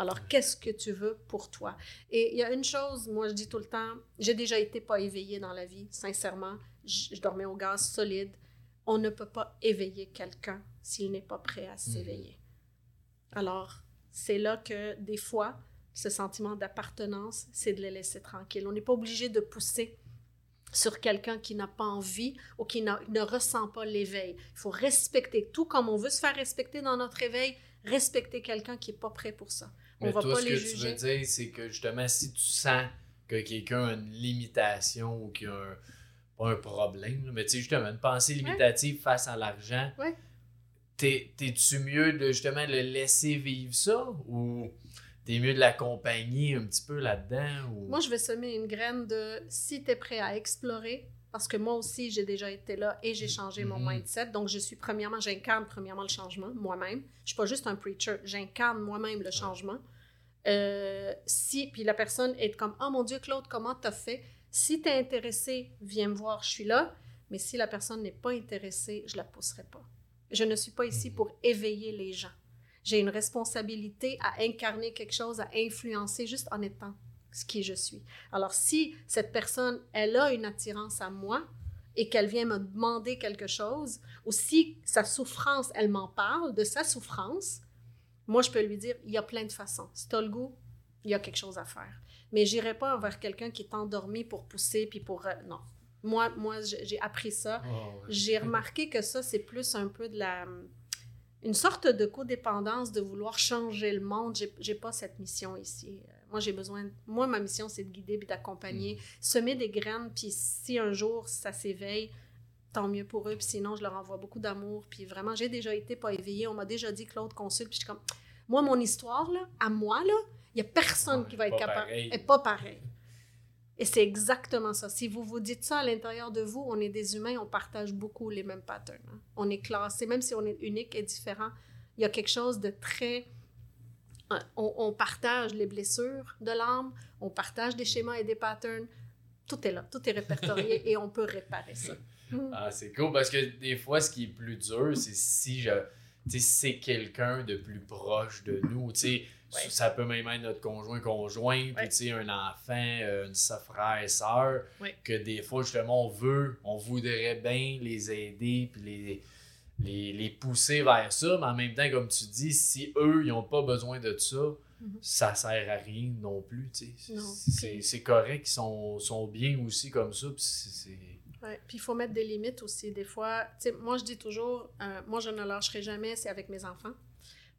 Alors, qu'est-ce que tu veux pour toi? Et il y a une chose, moi, je dis tout le temps, j'ai déjà été pas éveillée dans la vie, sincèrement. Je, je dormais au gaz solide. On ne peut pas éveiller quelqu'un s'il n'est pas prêt à s'éveiller. Alors, c'est là que des fois, ce sentiment d'appartenance, c'est de les laisser tranquilles. On n'est pas obligé de pousser sur quelqu'un qui n'a pas envie ou qui ne ressent pas l'éveil. Il faut respecter, tout comme on veut se faire respecter dans notre éveil, respecter quelqu'un qui n'est pas prêt pour ça. On Mais va toi, pas ce les que tu veux dire, c'est que justement, si tu sens que quelqu'un a une limitation ou qu'il y a un, pas un problème, mais tu sais, justement, une pensée limitative face à l'argent, Ouais. t'es- t'es-tu mieux de justement le laisser vivre ça ou t'es mieux de l'accompagner un petit peu là-dedans? Ou... Moi, je vais semer une graine de si tu es prêt à explorer, parce que moi aussi, j'ai déjà été là et j'ai changé mon Mhm. mindset. Donc, je suis premièrement, j'incarne premièrement le changement moi-même. Je suis pas juste un preacher, j'incarne moi-même le changement. Euh, si, puis la personne est comme, oh mon Dieu, Claude, comment t'as fait? Si tu es intéressé, viens me voir, je suis là. Mais si la personne n'est pas intéressée, je la pousserai pas. Je ne suis pas ici Mhm. pour éveiller les gens. J'ai une responsabilité à incarner quelque chose, à influencer juste en étant ce qui je suis. Alors, si cette personne, elle a une attirance à moi et qu'elle vient me demander quelque chose, ou si sa souffrance, elle m'en parle de sa souffrance, moi, je peux lui dire, il y a plein de façons. Si tu as le goût, il y a quelque chose à faire. Mais j'irai pas vers quelqu'un qui est endormi pour pousser, puis pour... euh, non. Moi, moi j'ai appris ça. Oh, ouais. J'ai remarqué que ça, c'est plus un peu de la... Une sorte de codépendance de vouloir changer le monde. J'ai- J'ai pas cette mission ici. Moi, j'ai besoin... Moi, ma mission, c'est de guider puis d'accompagner, semer des graines, puis si un jour, ça s'éveille, tant mieux pour eux. Puis sinon, je leur envoie beaucoup d'amour. Puis vraiment, j'ai déjà été pas éveillée. On m'a déjà dit, Claude, consulte. Puis je suis comme... Moi, mon histoire, là, à moi, là, il y a personne qui va être capable... pareil. Est pas pareil. Et c'est exactement ça. Si vous vous dites ça à l'intérieur de vous, on est des humains, on partage beaucoup les mêmes patterns. hein. On est classé, même si on est unique et différent, il y a quelque chose de très... On, on partage les blessures de l'âme, on partage des schémas et des patterns. Tout est là, tout est répertorié [laughs] et on peut réparer ça. Ah, c'est cool parce que des fois, ce qui est plus dur, c'est si je. C'est quelqu'un de plus proche de nous, tu sais, Ouais. ça peut même être notre conjoint, conjoint, Ouais. un enfant, euh, une sa- frère, sœur, Ouais. que des fois, justement, on veut, on voudrait bien les aider, puis les, les, les pousser vers ça, mais en même temps, comme tu dis, si eux, ils n'ont pas besoin de ça, Mhm. ça sert à rien non plus, tu sais. Non. C'est correct, ils sont, sont bien aussi comme ça, puis il faut mettre des limites aussi. Des fois, moi je dis toujours, euh, moi je ne lâcherai jamais, c'est avec mes enfants.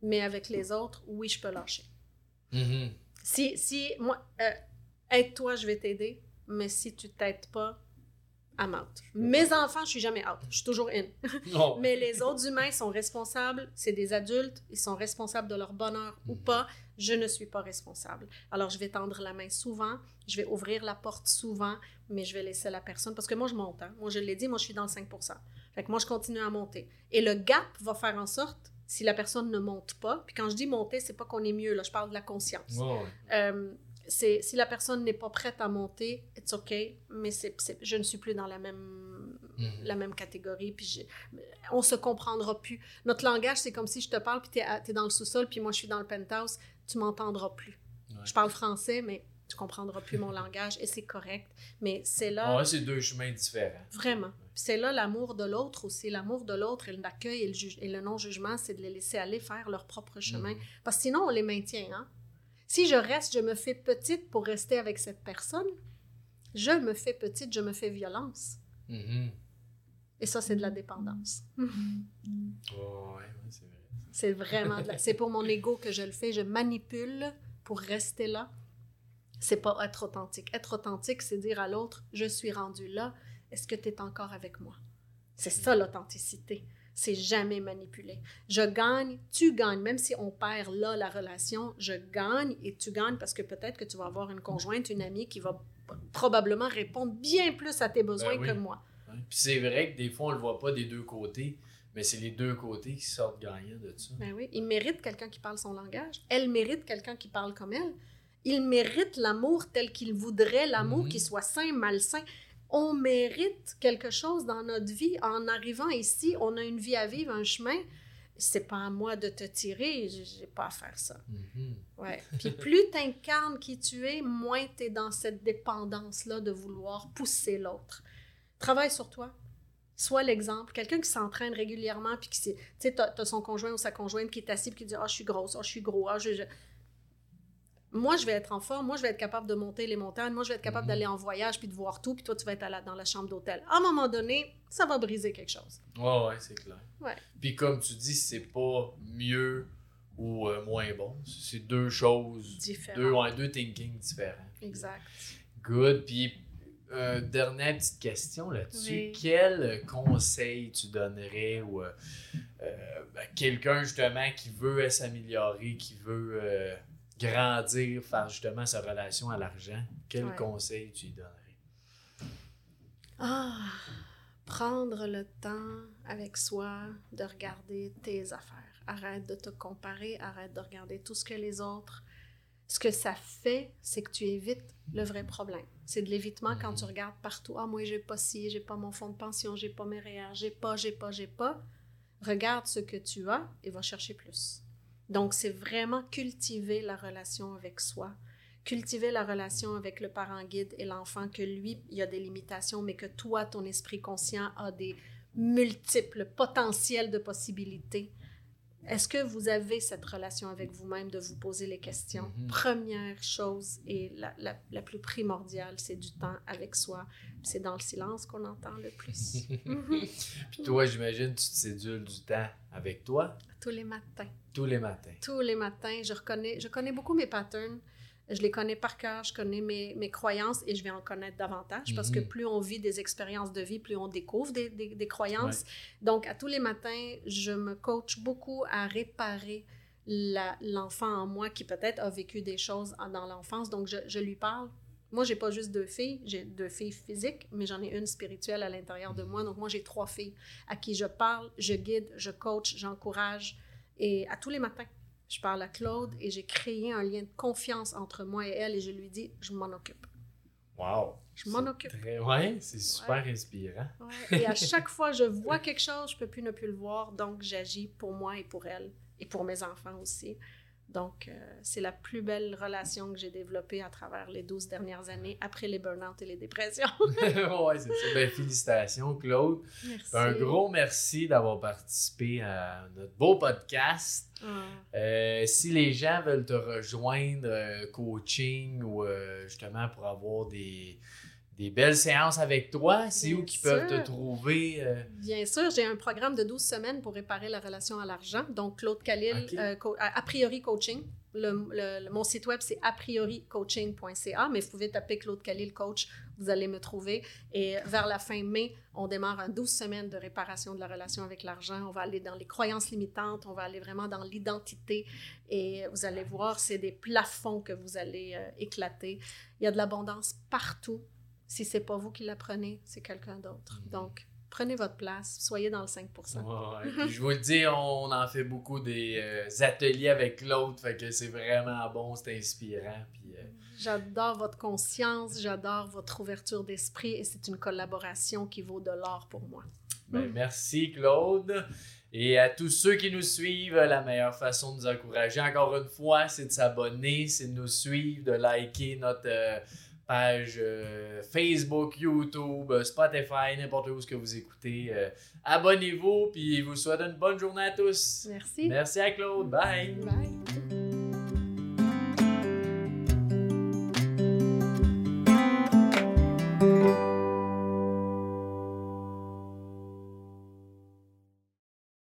Mais avec les autres, oui, je peux lâcher. Mhm. Si, si moi, euh, aide-toi, je vais t'aider. Mais si tu t'aides pas, I'm out. Mes enfants, je suis jamais out. Je suis toujours in. [laughs] Non. Mais les autres humains sont responsables. C'est des adultes. Ils sont responsables de leur bonheur ou pas. Je ne suis pas responsable. Alors, je vais tendre la main souvent. Je vais ouvrir la porte souvent. Mais je vais laisser la personne. Parce que moi, je monte. hein. Moi, je l'ai dit, moi, je suis dans le 5 Fait que moi, je continue à monter. Et le gap va faire en sorte, si la personne ne monte pas, puis quand je dis monter, c'est pas qu'on est mieux. Là, je parle de la conscience. Euh, si la personne n'est pas prête à monter, it's OK, mais je ne suis plus dans la même, Mhm. la même catégorie, puis je- on se comprendra plus. Notre langage, c'est comme si je te parle, puis tu es, dans le sous-sol, puis moi je suis dans le penthouse, tu m'entendras plus. Ouais. Je parle français, mais tu comprendras plus mon langage, et c'est correct. Mais c'est là, Ouais, c'est deux chemins différents. vraiment. C'est là l'amour de l'autre aussi. L'amour de l'autre et l'accueil et le, juge- et le non-jugement, c'est de les laisser aller faire leur propre chemin. Mhm. Parce que sinon, on les maintient. Hein? Si je reste, je me fais petite pour rester avec cette personne, je me fais petite, je me fais violence. Mhm. Et ça, c'est de la dépendance. Ouais, ouais, c'est vrai. C'est vraiment de la... C'est pour mon ego que je le fais. Je manipule pour rester là. C'est pas être authentique. Être authentique, c'est dire à l'autre, je suis rendu là. Est-ce que tu es encore avec moi? C'est ça l'authenticité. C'est jamais manipuler. Je gagne, tu gagnes. Même si on perd là la relation, je gagne et tu gagnes parce que peut-être que tu vas avoir une conjointe, une amie qui va probablement répondre bien plus à tes besoins Ben oui. que moi. Puis c'est vrai que des fois, on le voit pas des deux côtés, mais c'est les deux côtés qui sortent gagnants de ça. Ben oui, il mérite quelqu'un qui parle son langage. Elle mérite quelqu'un qui parle comme elle. Il mérite l'amour tel qu'il voudrait, l'amour Mhm. qui soit sain, malsain. On mérite quelque chose dans notre vie. En arrivant ici, on a une vie à vivre, un chemin. C'est pas à moi de te tirer, j'ai pas à faire ça. Mhm. Ouais. Puis plus tu incarnes qui tu es, moins tu es dans cette dépendance-là de vouloir pousser l'autre. Travaille sur toi. Sois l'exemple. Quelqu'un qui s'entraîne régulièrement, puis qui, tu sais, tu as, son conjoint ou sa conjointe qui est assis, puis qui dit Ah, je suis grosse, ah, je suis gros, ah, je, je- Moi, je vais être en forme, moi, je vais être capable de monter les montagnes, moi, je vais être capable Mhm. d'aller en voyage, puis de voir tout, puis toi, tu vas être à la- dans la chambre d'hôtel. À un moment donné, ça va briser quelque chose. Ouais, ouais, c'est clair. Ouais. Puis comme tu dis, c'est pas mieux ou euh, moins bon. C'est deux choses, Différent. deux, ouais, deux thinking différents. Exact. Good. Puis, euh, dernière petite question là-dessus. Oui. Quel conseil tu donnerais ou euh, euh, ben, quelqu'un justement qui veut s'améliorer, qui veut grandir, faire justement sa relation à l'argent? Quel Ouais. conseil tu lui donnerais? Ah, prendre le temps avec soi de regarder tes affaires. Arrête de te comparer, arrête de regarder tout ce que les autres. Ce que ça fait, c'est que tu évites le vrai problème. C'est de l'évitement quand Mhm. tu regardes partout. Ah, moi, j'ai pas ci, j'ai pas mon fonds de pension, j'ai pas mes REER, j'ai pas, j'ai pas, j'ai pas. Regarde ce que tu as et va chercher plus. Donc, c'est vraiment cultiver la relation avec soi, cultiver la relation avec le parent guide et l'enfant, que lui, il y a des limitations, mais que toi, ton esprit conscient a des multiples potentiels de possibilités. Est-ce que vous avez cette relation avec vous-même de vous poser les questions? Mhm. Première chose et la, la- la plus primordiale, c'est du temps avec soi. C'est dans le silence qu'on entend le plus. [laughs] Mhm. Puis toi, j'imagine, tu te sédules du temps avec toi? Tous les matins. tous les matins. tous les matins. Je reconnais, je connais beaucoup mes patterns. Je les connais par cœur, je connais mes, mes croyances et je vais en connaître davantage parce que Mhm. plus on vit des expériences de vie, plus on découvre des, des- des croyances. Donc, à tous les matins, je me coach beaucoup à réparer l'enfant en moi qui peut-être a vécu des choses dans l'enfance. Donc, je, je lui parle. Moi, j'ai pas juste deux filles, j'ai deux filles physiques, mais j'en ai une spirituelle à l'intérieur de moi. Donc, moi, j'ai trois filles à qui je parle, je guide, je coach, j'encourage. Et à tous les matins, je parle à Claude et j'ai créé un lien de confiance entre moi et elle et je lui dis, je m'en occupe. Wow! Je m'en occupe. Très... Ouais, c'est super inspirant. Ouais. Et à [laughs] chaque fois, je vois quelque chose, je peux plus ne plus le voir, donc j'agis pour moi et pour elle et pour mes enfants aussi. Donc, euh, c'est la plus belle relation que j'ai développée à travers les 12 dernières années, après les burn-out et les dépressions. [laughs] ouais, c'est ça. Ben, félicitations, Claude. Merci. Un gros merci d'avoir participé à notre beau podcast. Euh, si les gens veulent te rejoindre, euh, coaching ou justement pour avoir des, des belles séances avec toi, c'est où qu'ils peuvent te trouver? euh? Bien sûr, j'ai un programme de 12 semaines pour réparer la relation à l'argent. Donc, Claude Khalil, Ok. euh, a priori coaching. Le, le- le- mon site web, c'est a priori coaching.ca, mais vous pouvez taper Claude Khalil coach, vous allez me trouver. Et vers la fin mai, on démarre un 12 semaines de réparation de la relation avec l'argent. On va aller dans les croyances limitantes, on va aller vraiment dans l'identité. Et vous allez voir, c'est des plafonds que vous allez euh, éclater. Il y a de l'abondance partout. Si c'est pas vous qui l'apprenez, c'est quelqu'un d'autre. Mhm. Donc, prenez votre place, soyez dans le 5 Ouais, je vous le dis, on en fait beaucoup des euh, ateliers avec Claude, fait que c'est vraiment bon, c'est inspirant. Puis, euh, J'adore votre conscience, j'adore votre ouverture d'esprit et c'est une collaboration qui vaut de l'or pour moi. Ben, Mm. Merci Claude. Et à tous ceux qui nous suivent, la meilleure façon de nous encourager, encore une fois, c'est de s'abonner, c'est de nous suivre, de liker notre euh, page euh, Facebook, YouTube, euh, Spotify, n'importe où ce que vous écoutez. Euh, Abonnez-vous, puis je vous souhaite une bonne journée à tous. Merci. Merci à Claude. Bye. Bye.